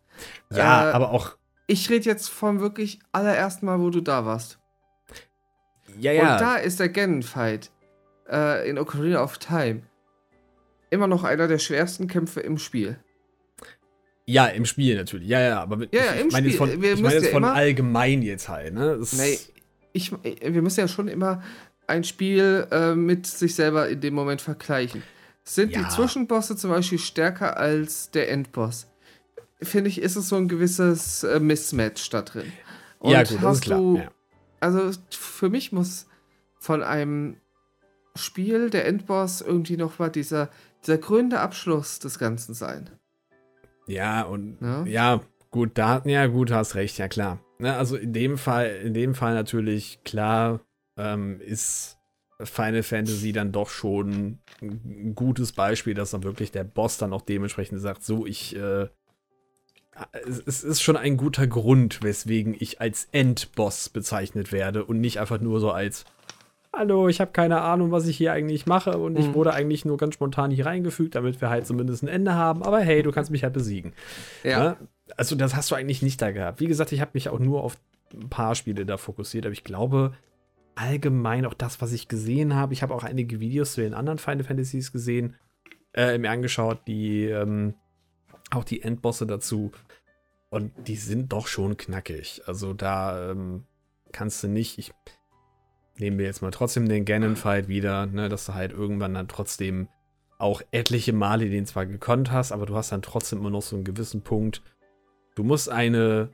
ja Äh, aber auch Ich rede jetzt vom wirklich allerersten Mal, wo du da warst. Ja, ja. Und da ist der Ganon-Fight äh, in Ocarina of Time immer noch einer der schwersten Kämpfe im Spiel. ja, im Spiel natürlich. Ja, ja, aber Ja, ja, ich im meine jetzt Spiel. von, Wir ich meine müssen jetzt ja von allgemein jetzt halt, ne? Das, Nee, ich, wir müssen ja schon immer ein Spiel äh, mit sich selber in dem Moment vergleichen. Sind Ja. die Zwischenbosse zum Beispiel stärker als der Endboss? Finde ich, ist es so ein gewisses äh, Mismatch da drin. Und ja, gut, hast ist klar. du, ja. also für mich muss von einem Spiel der Endboss irgendwie noch mal dieser, dieser krönende Abschluss des Ganzen sein. ja, und Ja? ja, gut, da, ja, gut, hast recht, ja klar. Ne, also in dem Fall, in dem Fall natürlich, klar, ähm, ist Final Fantasy dann doch schon ein gutes Beispiel, dass dann wirklich der Boss dann auch dementsprechend sagt, so, ich, äh, es, ist schon ein guter Grund, weswegen ich als Endboss bezeichnet werde und nicht einfach nur so als Hallo, ich habe keine Ahnung, was ich hier eigentlich mache und ich Mhm. wurde eigentlich nur ganz spontan hier reingefügt, damit wir halt zumindest ein Ende haben. Aber hey, du kannst mich halt besiegen. Ne? Also das hast du eigentlich nicht da gehabt. Wie gesagt, ich habe mich auch nur auf ein paar Spiele da fokussiert, aber ich glaube allgemein auch das, was ich gesehen habe. Ich habe auch einige Videos zu den anderen Final Fantasies gesehen, äh, mir angeschaut, die ähm, auch die Endbosse dazu. Und die sind doch schon knackig. Also da ähm, kannst du nicht. Ich nehme mir jetzt mal trotzdem den Ganon-Fight wieder, ne, dass du halt irgendwann dann trotzdem auch etliche Male den zwar gekonnt hast, aber du hast dann trotzdem immer noch so einen gewissen Punkt. Du musst eine,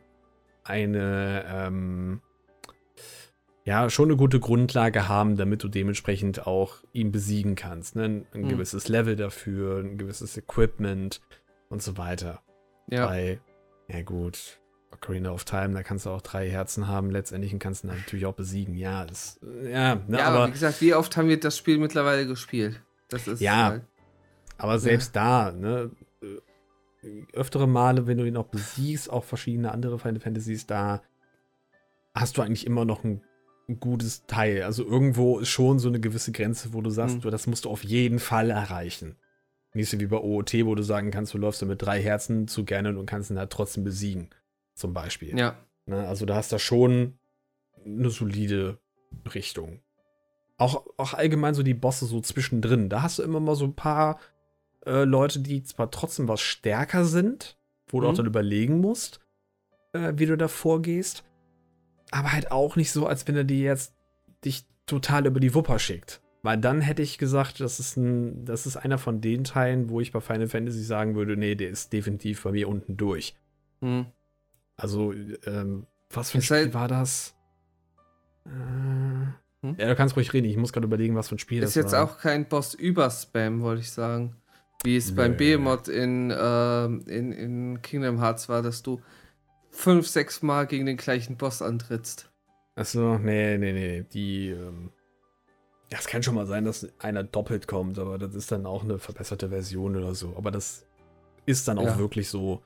eine, ähm, ja, schon eine gute Grundlage haben, damit du dementsprechend auch ihn besiegen kannst. Ne? Ein, ein Mhm. gewisses Level dafür, ein gewisses Equipment und so weiter. Ja. Bei, ja gut, Ocarina of Time, da kannst du auch drei Herzen haben letztendlich und kannst ihn natürlich auch besiegen. Ja, das, ja, ne, ja, aber aber, wie gesagt, wie oft haben wir das Spiel mittlerweile gespielt? Das ist Ja. halt- aber selbst da, ne, äh, öftere Male, wenn du ihn auch besiegst, auch verschiedene andere Final Fantasies, da hast du eigentlich immer noch ein, ein gutes Teil. Also irgendwo ist schon so eine gewisse Grenze, wo du sagst, Mhm. du, das musst du auf jeden Fall erreichen. Nicht so wie bei OOT, wo du sagen kannst, du läufst da mit drei Herzen zu gerne und kannst ihn halt trotzdem besiegen. Zum Beispiel. Ja. Ne? Also da hast du schon eine solide Richtung. Auch, auch allgemein so die Bosse so zwischendrin. Da hast du immer mal so ein paar äh, Leute, die zwar trotzdem was stärker sind, wo du Mhm. auch dann überlegen musst, äh, wie du da vorgehst, aber halt auch nicht so, als wenn er dir jetzt dich total über die Wupper schickt. Weil dann hätte ich gesagt, das ist, ein, das ist einer von den Teilen, wo ich bei Final Fantasy sagen würde, nee, der ist definitiv bei mir unten durch. Hm. Also, ähm, was für ein Ist Spiel halt- war das? Äh, Hm? Ja, du kannst ruhig reden. Ich muss gerade überlegen, was für ein Spiel Ist das jetzt war. auch kein Boss-Über-Spam, wollte ich sagen. Wie es beim Nö. Behemoth in, ähm, in, in Kingdom Hearts war, dass du fünf, sechs Mal gegen den gleichen Boss antrittst. Achso, nee, nee, nee. Die, ähm, ja, es kann schon mal sein, dass einer doppelt kommt, aber das ist dann auch eine verbesserte Version oder so. Aber das ist dann auch Ja. wirklich so.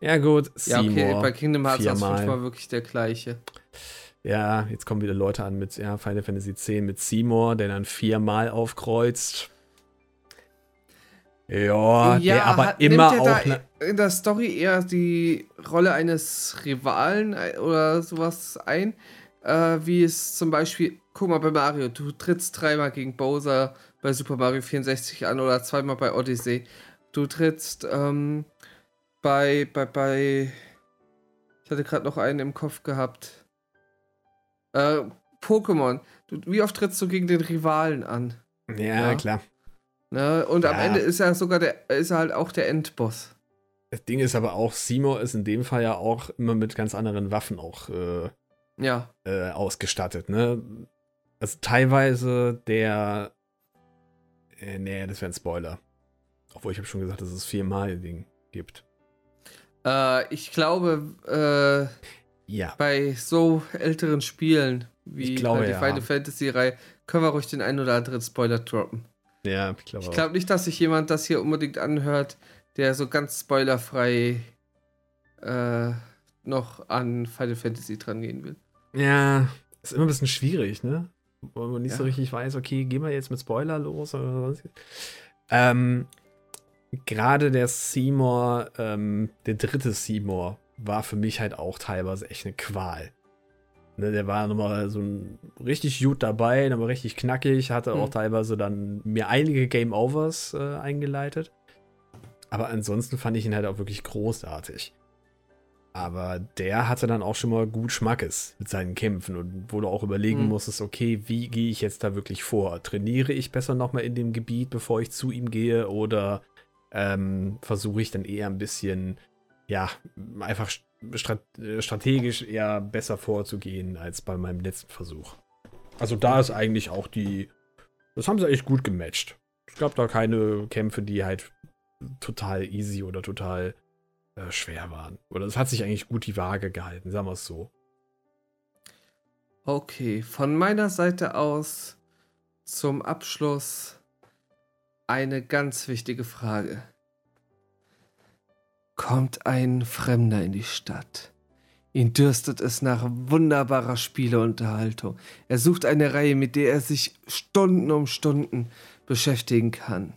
Ja, gut, Ja, okay, Seymour, bei Kingdom Hearts war fünfmal wirklich der gleiche. Ja, jetzt kommen wieder Leute an mit ja, Final Fantasy X mit Seymour, der dann viermal aufkreuzt. Ja, der aber hat- immer nimmt auch. da Ne, in der Story eher die Rolle eines Rivalen äh, oder sowas ein, äh, wie es zum Beispiel, guck mal bei Mario, du trittst dreimal gegen Bowser bei Super Mario 64 an oder zweimal bei Odyssey. Du trittst ähm, bei, bei, bei, ich hatte gerade noch einen im Kopf gehabt. Äh, Pokémon. Du, wie oft trittst du gegen den Rivalen an? ja, ja. klar. Ne? Und am Ja. Ende ist er sogar der, ist er halt auch der Endboss. Das Ding ist aber auch, Seymour ist in dem Fall ja auch immer mit ganz anderen Waffen auch äh, Ja. äh, ausgestattet, ne? Also teilweise der. Äh, nee, das wäre ein Spoiler. Obwohl ich habe schon gesagt, dass es viermal Ding gibt. Äh, ich glaube, äh, Ja. bei so älteren Spielen wie Ich glaube, halt die ja. Final Fantasy-Reihe können wir ruhig den einen oder anderen Spoiler droppen. Ja, ich glaube Ich glaube nicht, dass sich jemand das hier unbedingt anhört, der so ganz spoilerfrei äh, noch an Final Fantasy dran gehen will. Ja, ist immer ein bisschen schwierig, ne? Weil man nicht so Ja. richtig weiß, okay, gehen wir jetzt mit Spoiler los oder sonst. Ähm, gerade der Seymour, ähm, der dritte Seymour, war für mich halt auch teilweise echt eine Qual. Ne, der war nochmal so ein richtig gut dabei, aber richtig knackig, hatte auch Hm. teilweise dann mir einige Game Overs äh, eingeleitet. Aber ansonsten fand ich ihn halt auch wirklich großartig. Aber der hatte dann auch schon mal gut Schmackes mit seinen Kämpfen und wo du auch überlegen Hm. musstest, okay, wie gehe ich jetzt da wirklich vor? Trainiere ich besser nochmal in dem Gebiet, bevor ich zu ihm gehe? Oder ähm, versuche ich dann eher ein bisschen, ja, einfach strat äh, strategisch eher besser vorzugehen als bei meinem letzten Versuch? Also da ist eigentlich auch die, das haben sie echt gut gematcht. Es gab da keine Kämpfe, die halt total easy oder total äh, schwer waren. Oder es hat sich eigentlich gut die Waage gehalten, sagen wir es so. Okay, von meiner Seite aus zum Abschluss eine ganz wichtige Frage. Kommt ein Fremder in die Stadt. Ihn dürstet es nach wunderbarer Spieleunterhaltung. Er sucht eine Reihe, mit der er sich Stunden um Stunden beschäftigen kann.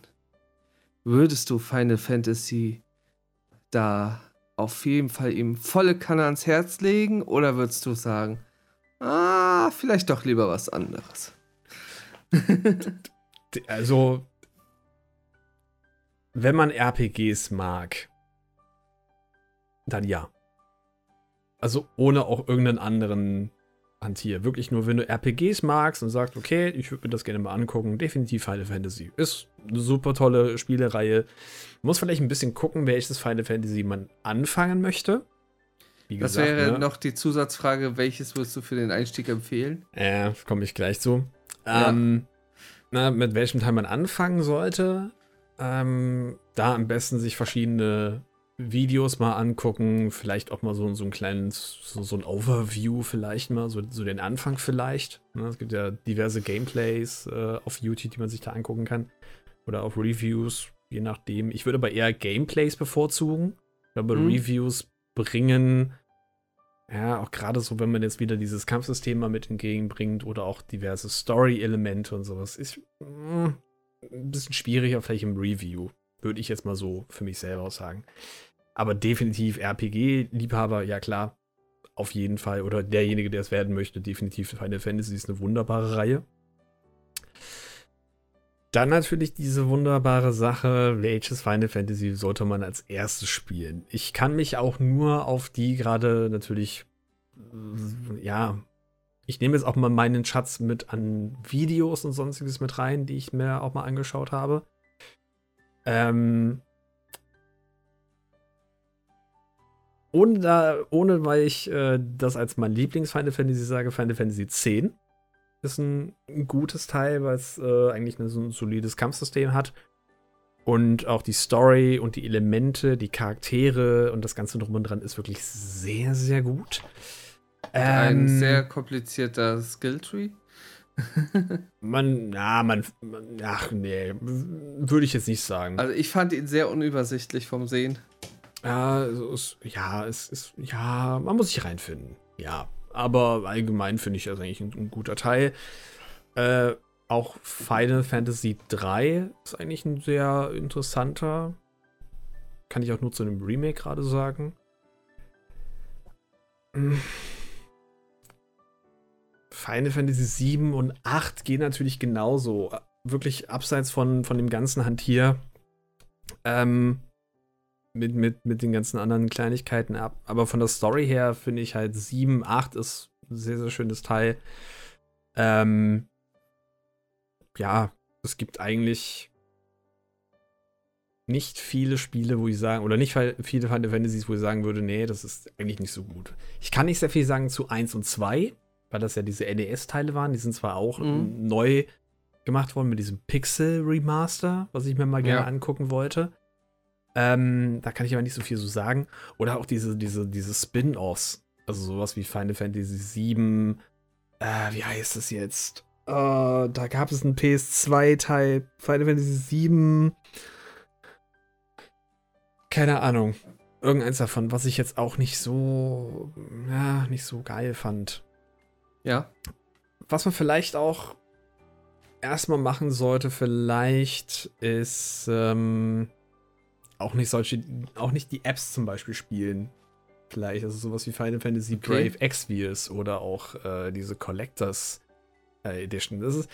Würdest du Final Fantasy da auf jeden Fall ihm volle Kanne ans Herz legen oder würdest du sagen, Ah, vielleicht doch lieber was anderes. Also, wenn man RPGs mag, dann ja. Also ohne auch irgendeinen anderen Hantier. Wirklich nur, wenn du RPGs magst und sagst, okay, ich würde mir das gerne mal angucken, definitiv Final Fantasy. Ist eine super tolle Spielereihe. Muss vielleicht ein bisschen gucken, welches Final Fantasy man anfangen möchte. Wie Das gesagt, wäre ne? noch die Zusatzfrage, welches würdest du für den Einstieg empfehlen? Äh, komme ich gleich zu. Ja. Ähm, na, mit welchem Teil man anfangen sollte. Ähm, da am besten sich verschiedene Videos mal angucken. Vielleicht auch mal so, so ein kleines, so, so ein Overview vielleicht mal, so, so den Anfang vielleicht. Ne, es gibt ja diverse Gameplays äh, auf YouTube, die man sich da angucken kann. Oder auf Reviews. je nachdem. Ich würde aber eher Gameplays bevorzugen. Ich glaube, Mhm. Reviews bringen, ja, auch gerade so, wenn man jetzt wieder dieses Kampfsystem mal mit entgegenbringt oder auch diverse Story-Elemente und sowas, ist mm, ein bisschen schwieriger vielleicht im Review. Würde ich jetzt mal so für mich selber auch sagen. Aber definitiv RPG-Liebhaber, ja klar, auf jeden Fall. Oder derjenige, der es werden möchte, definitiv Final Fantasy ist eine wunderbare Reihe. Dann natürlich diese wunderbare Sache, welches Final Fantasy sollte man als erstes spielen? Ich kann mich auch nur auf die gerade natürlich, äh, ja, ich nehme jetzt auch mal meinen Schatz mit an Videos und sonstiges mit rein, die ich mir auch mal angeschaut habe. Ähm, ohne, da, ohne weil ich äh, das als mein Lieblings-Final Fantasy sage, Final Fantasy X ist ein, ein gutes Teil, weil es äh, eigentlich ein, so ein solides Kampfsystem hat. Und auch die Story und die Elemente, die Charaktere und das Ganze drum und dran ist wirklich sehr, sehr gut. Ein Ähm, sehr komplizierter Skilltree. Man, man, man, ach nee, würde ich jetzt nicht sagen. Also ich fand ihn sehr unübersichtlich vom Sehen. Ja, ist, ja, es ist, ja, man muss sich reinfinden. Ja, aber allgemein finde ich das eigentlich ein, ein guter Teil. Äh, auch Final Fantasy 3 ist eigentlich ein sehr interessanter. Kann ich auch nur zu einem Remake gerade sagen. Hm. Final Fantasy 7 und 8 gehen natürlich genauso. Wirklich abseits von, von dem ganzen Hantier. Ähm, mit, mit, mit den ganzen anderen Kleinigkeiten ab. Aber von der Story her finde ich halt 7, 8 ist ein sehr, sehr schönes Teil. Ähm, ja, es gibt eigentlich nicht viele Spiele, wo ich sagen, oder nicht viel- viele Final Fantasies, wo ich sagen würde, nee, das ist eigentlich nicht so gut. Ich kann nicht sehr viel sagen zu 1 und 2, weil das ja diese NES-Teile waren. Die sind zwar auch Mhm. neu gemacht worden mit diesem Pixel-Remaster, was ich mir mal gerne Ja. angucken wollte. Ähm, da kann ich aber nicht so viel so sagen. Oder auch diese, diese, diese Spin-Offs. Also sowas wie Final Fantasy VII. Äh, wie heißt es jetzt? Äh, da gab es einen PS2-Teil. Final Fantasy VII. Keine Ahnung. Irgendeins davon, was ich jetzt auch nicht so, ja, nicht so geil fand. Ja. Was man vielleicht auch erstmal machen sollte, vielleicht ist ähm, auch nicht solche, auch nicht die Apps zum Beispiel spielen. Vielleicht, also sowas wie Final Fantasy Okay. Brave Exvius oder auch äh, diese Collectors äh, Edition. Das ist,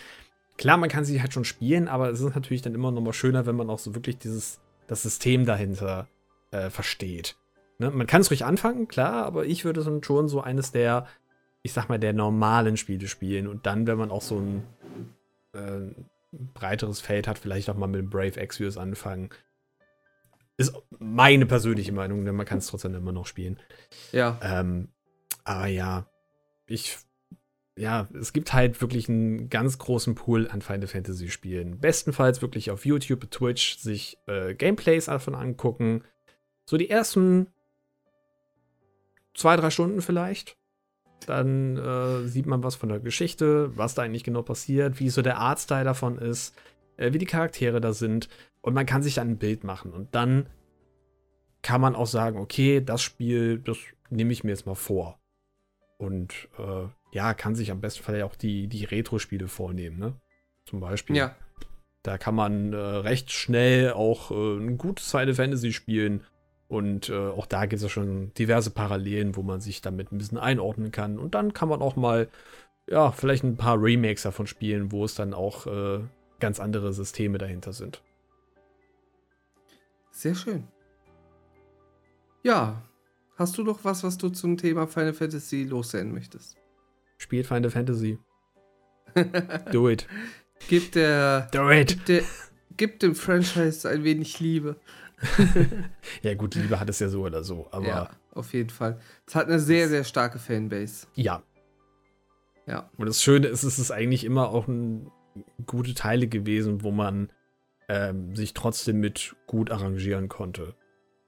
klar, man kann sie halt schon spielen, aber es ist natürlich dann immer noch mal schöner, wenn man auch so wirklich dieses, das System dahinter äh, versteht. Ne? Man kann es ruhig anfangen, klar, aber ich würde dann schon so eines der, ich sag mal, der normalen Spiele spielen und dann, wenn man auch so ein äh, breiteres Feld hat, vielleicht auch mal mit Brave Exvius anfangen. Ist meine persönliche Meinung, denn man kann es trotzdem immer noch spielen. Ja. Ähm, aber ja, ich, ja, es gibt halt wirklich einen ganz großen Pool an Final Fantasy Spielen. Bestenfalls wirklich auf YouTube, Twitch sich äh, Gameplays davon angucken. So die ersten zwei, drei Stunden vielleicht. Dann äh, sieht man was von der Geschichte, was da eigentlich genau passiert, wie so der Artstyle davon ist, äh, wie die Charaktere da sind. Und man kann sich dann ein Bild machen. Und dann kann man auch sagen, okay, das Spiel, das nehme ich mir jetzt mal vor. Und äh, ja, kann sich am besten Fall ja auch die, die Retro-Spiele vornehmen, ne? Zum Beispiel. Ja. Da kann man äh, recht schnell auch äh, ein gutes Final Fantasy spielen. Und äh, auch da gibt es ja schon diverse Parallelen, wo man sich damit ein bisschen einordnen kann. Und dann kann man auch mal, ja, vielleicht ein paar Remakes davon spielen, wo es dann auch äh, ganz andere Systeme dahinter sind. Sehr schön. Ja. Hast du noch was, was du zum Thema Final Fantasy loswerden möchtest? Spielt Final Fantasy. Do it. Gib der, Do it. gib der, gib dem Franchise ein wenig Liebe. Ja, gut, Liebe hat es ja so oder so. Aber ja, ja. auf jeden Fall. Es hat eine sehr, sehr starke Fanbase. ja. Ja. Und das Schöne ist, es ist eigentlich immer auch ein, gute Teile gewesen, wo man ähm, sich trotzdem mit gut arrangieren konnte.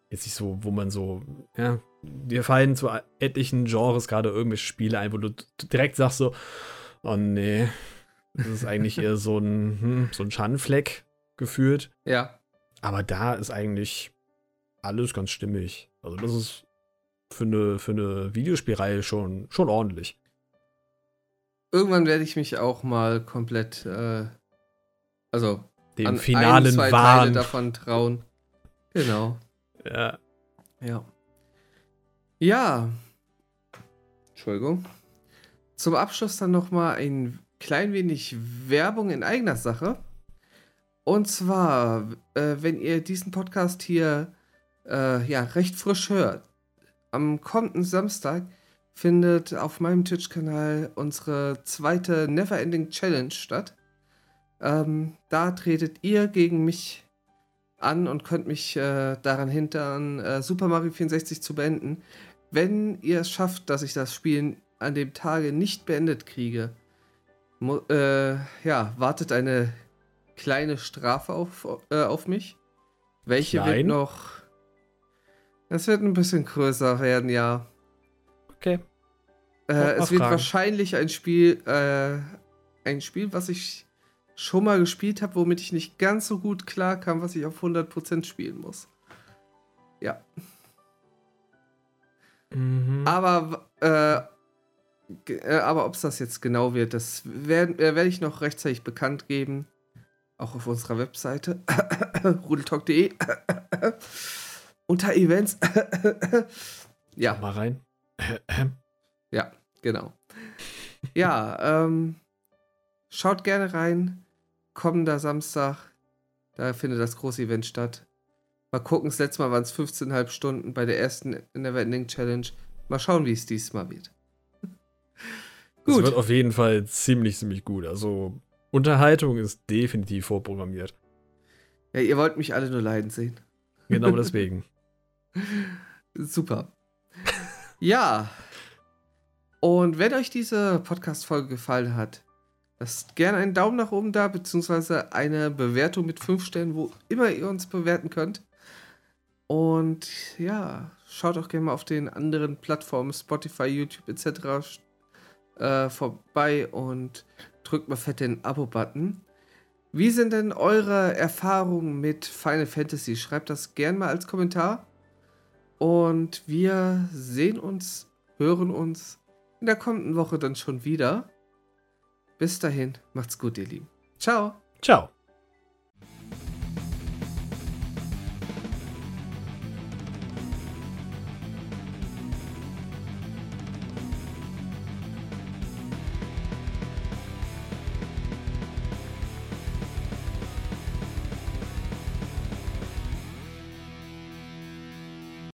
Jetzt nicht so, wo man so, ja, dir fallen zu etlichen Genres gerade irgendwelche Spiele ein, wo du direkt sagst so, oh nee, das ist eigentlich eher so ein, hm, so ein Schandfleck gefühlt. Ja. Aber da ist eigentlich alles ganz stimmig. Also das ist für eine, für eine Videospielreihe schon, schon ordentlich. Irgendwann werde ich mich auch mal komplett, äh, also Dem an finalen ein, zwei Teile Wahn. davon trauen. Genau. Ja. Ja. Ja. Entschuldigung. Zum Abschluss dann noch mal ein klein wenig Werbung in eigener Sache. Und zwar, äh, wenn ihr diesen Podcast hier äh, ja recht frisch hört, am kommenden Samstag findet auf meinem Twitch-Kanal unsere zweite Neverending Challenge statt. Ähm, da tretet ihr gegen mich an und könnt mich äh, daran hindern, äh, Super Mario 64 zu beenden. Wenn ihr es schafft, dass ich das Spiel an dem Tage nicht beendet kriege, äh, ja, wartet eine kleine Strafe auf, äh, auf mich. Welche wird Klein? noch. Es wird ein bisschen größer werden, ja. Okay. Äh, es wird fragen. wahrscheinlich ein Spiel, äh, ein Spiel, was ich schon mal gespielt habe, womit ich nicht ganz so gut klarkam, was ich auf 100% spielen muss. Ja. Mhm. Aber, äh, äh, aber ob es das jetzt genau wird, das werde äh, werd ich noch rechtzeitig bekannt geben. Auch auf unserer Webseite. rudeltalk.de. Unter Events. ja. Mal rein. Ja, genau. ja, ähm, schaut gerne rein. Kommender Samstag, da findet das große Event statt. Mal gucken, das letzte Mal waren es 15,5 Stunden bei der ersten Neverending Challenge. Mal schauen, wie es diesmal wird. Es Gut. wird auf jeden Fall ziemlich, ziemlich gut. Also Unterhaltung ist definitiv vorprogrammiert. Ja, ihr wollt mich alle nur leiden sehen. Genau deswegen. Super. ja. Und wenn euch diese Podcast-Folge gefallen hat, lasst gerne einen Daumen nach oben da, beziehungsweise eine Bewertung mit 5 Sternen, wo immer ihr uns bewerten könnt. Und ja, schaut auch gerne mal auf den anderen Plattformen, Spotify, YouTube etc. Äh, vorbei und drückt mal fett den Abo-Button. Wie sind denn eure Erfahrungen mit Final Fantasy? Schreibt das gerne mal als Kommentar. Und wir sehen uns, hören uns in der kommenden Woche dann schon wieder. Bis dahin, macht's gut, ihr Lieben. Ciao. Ciao.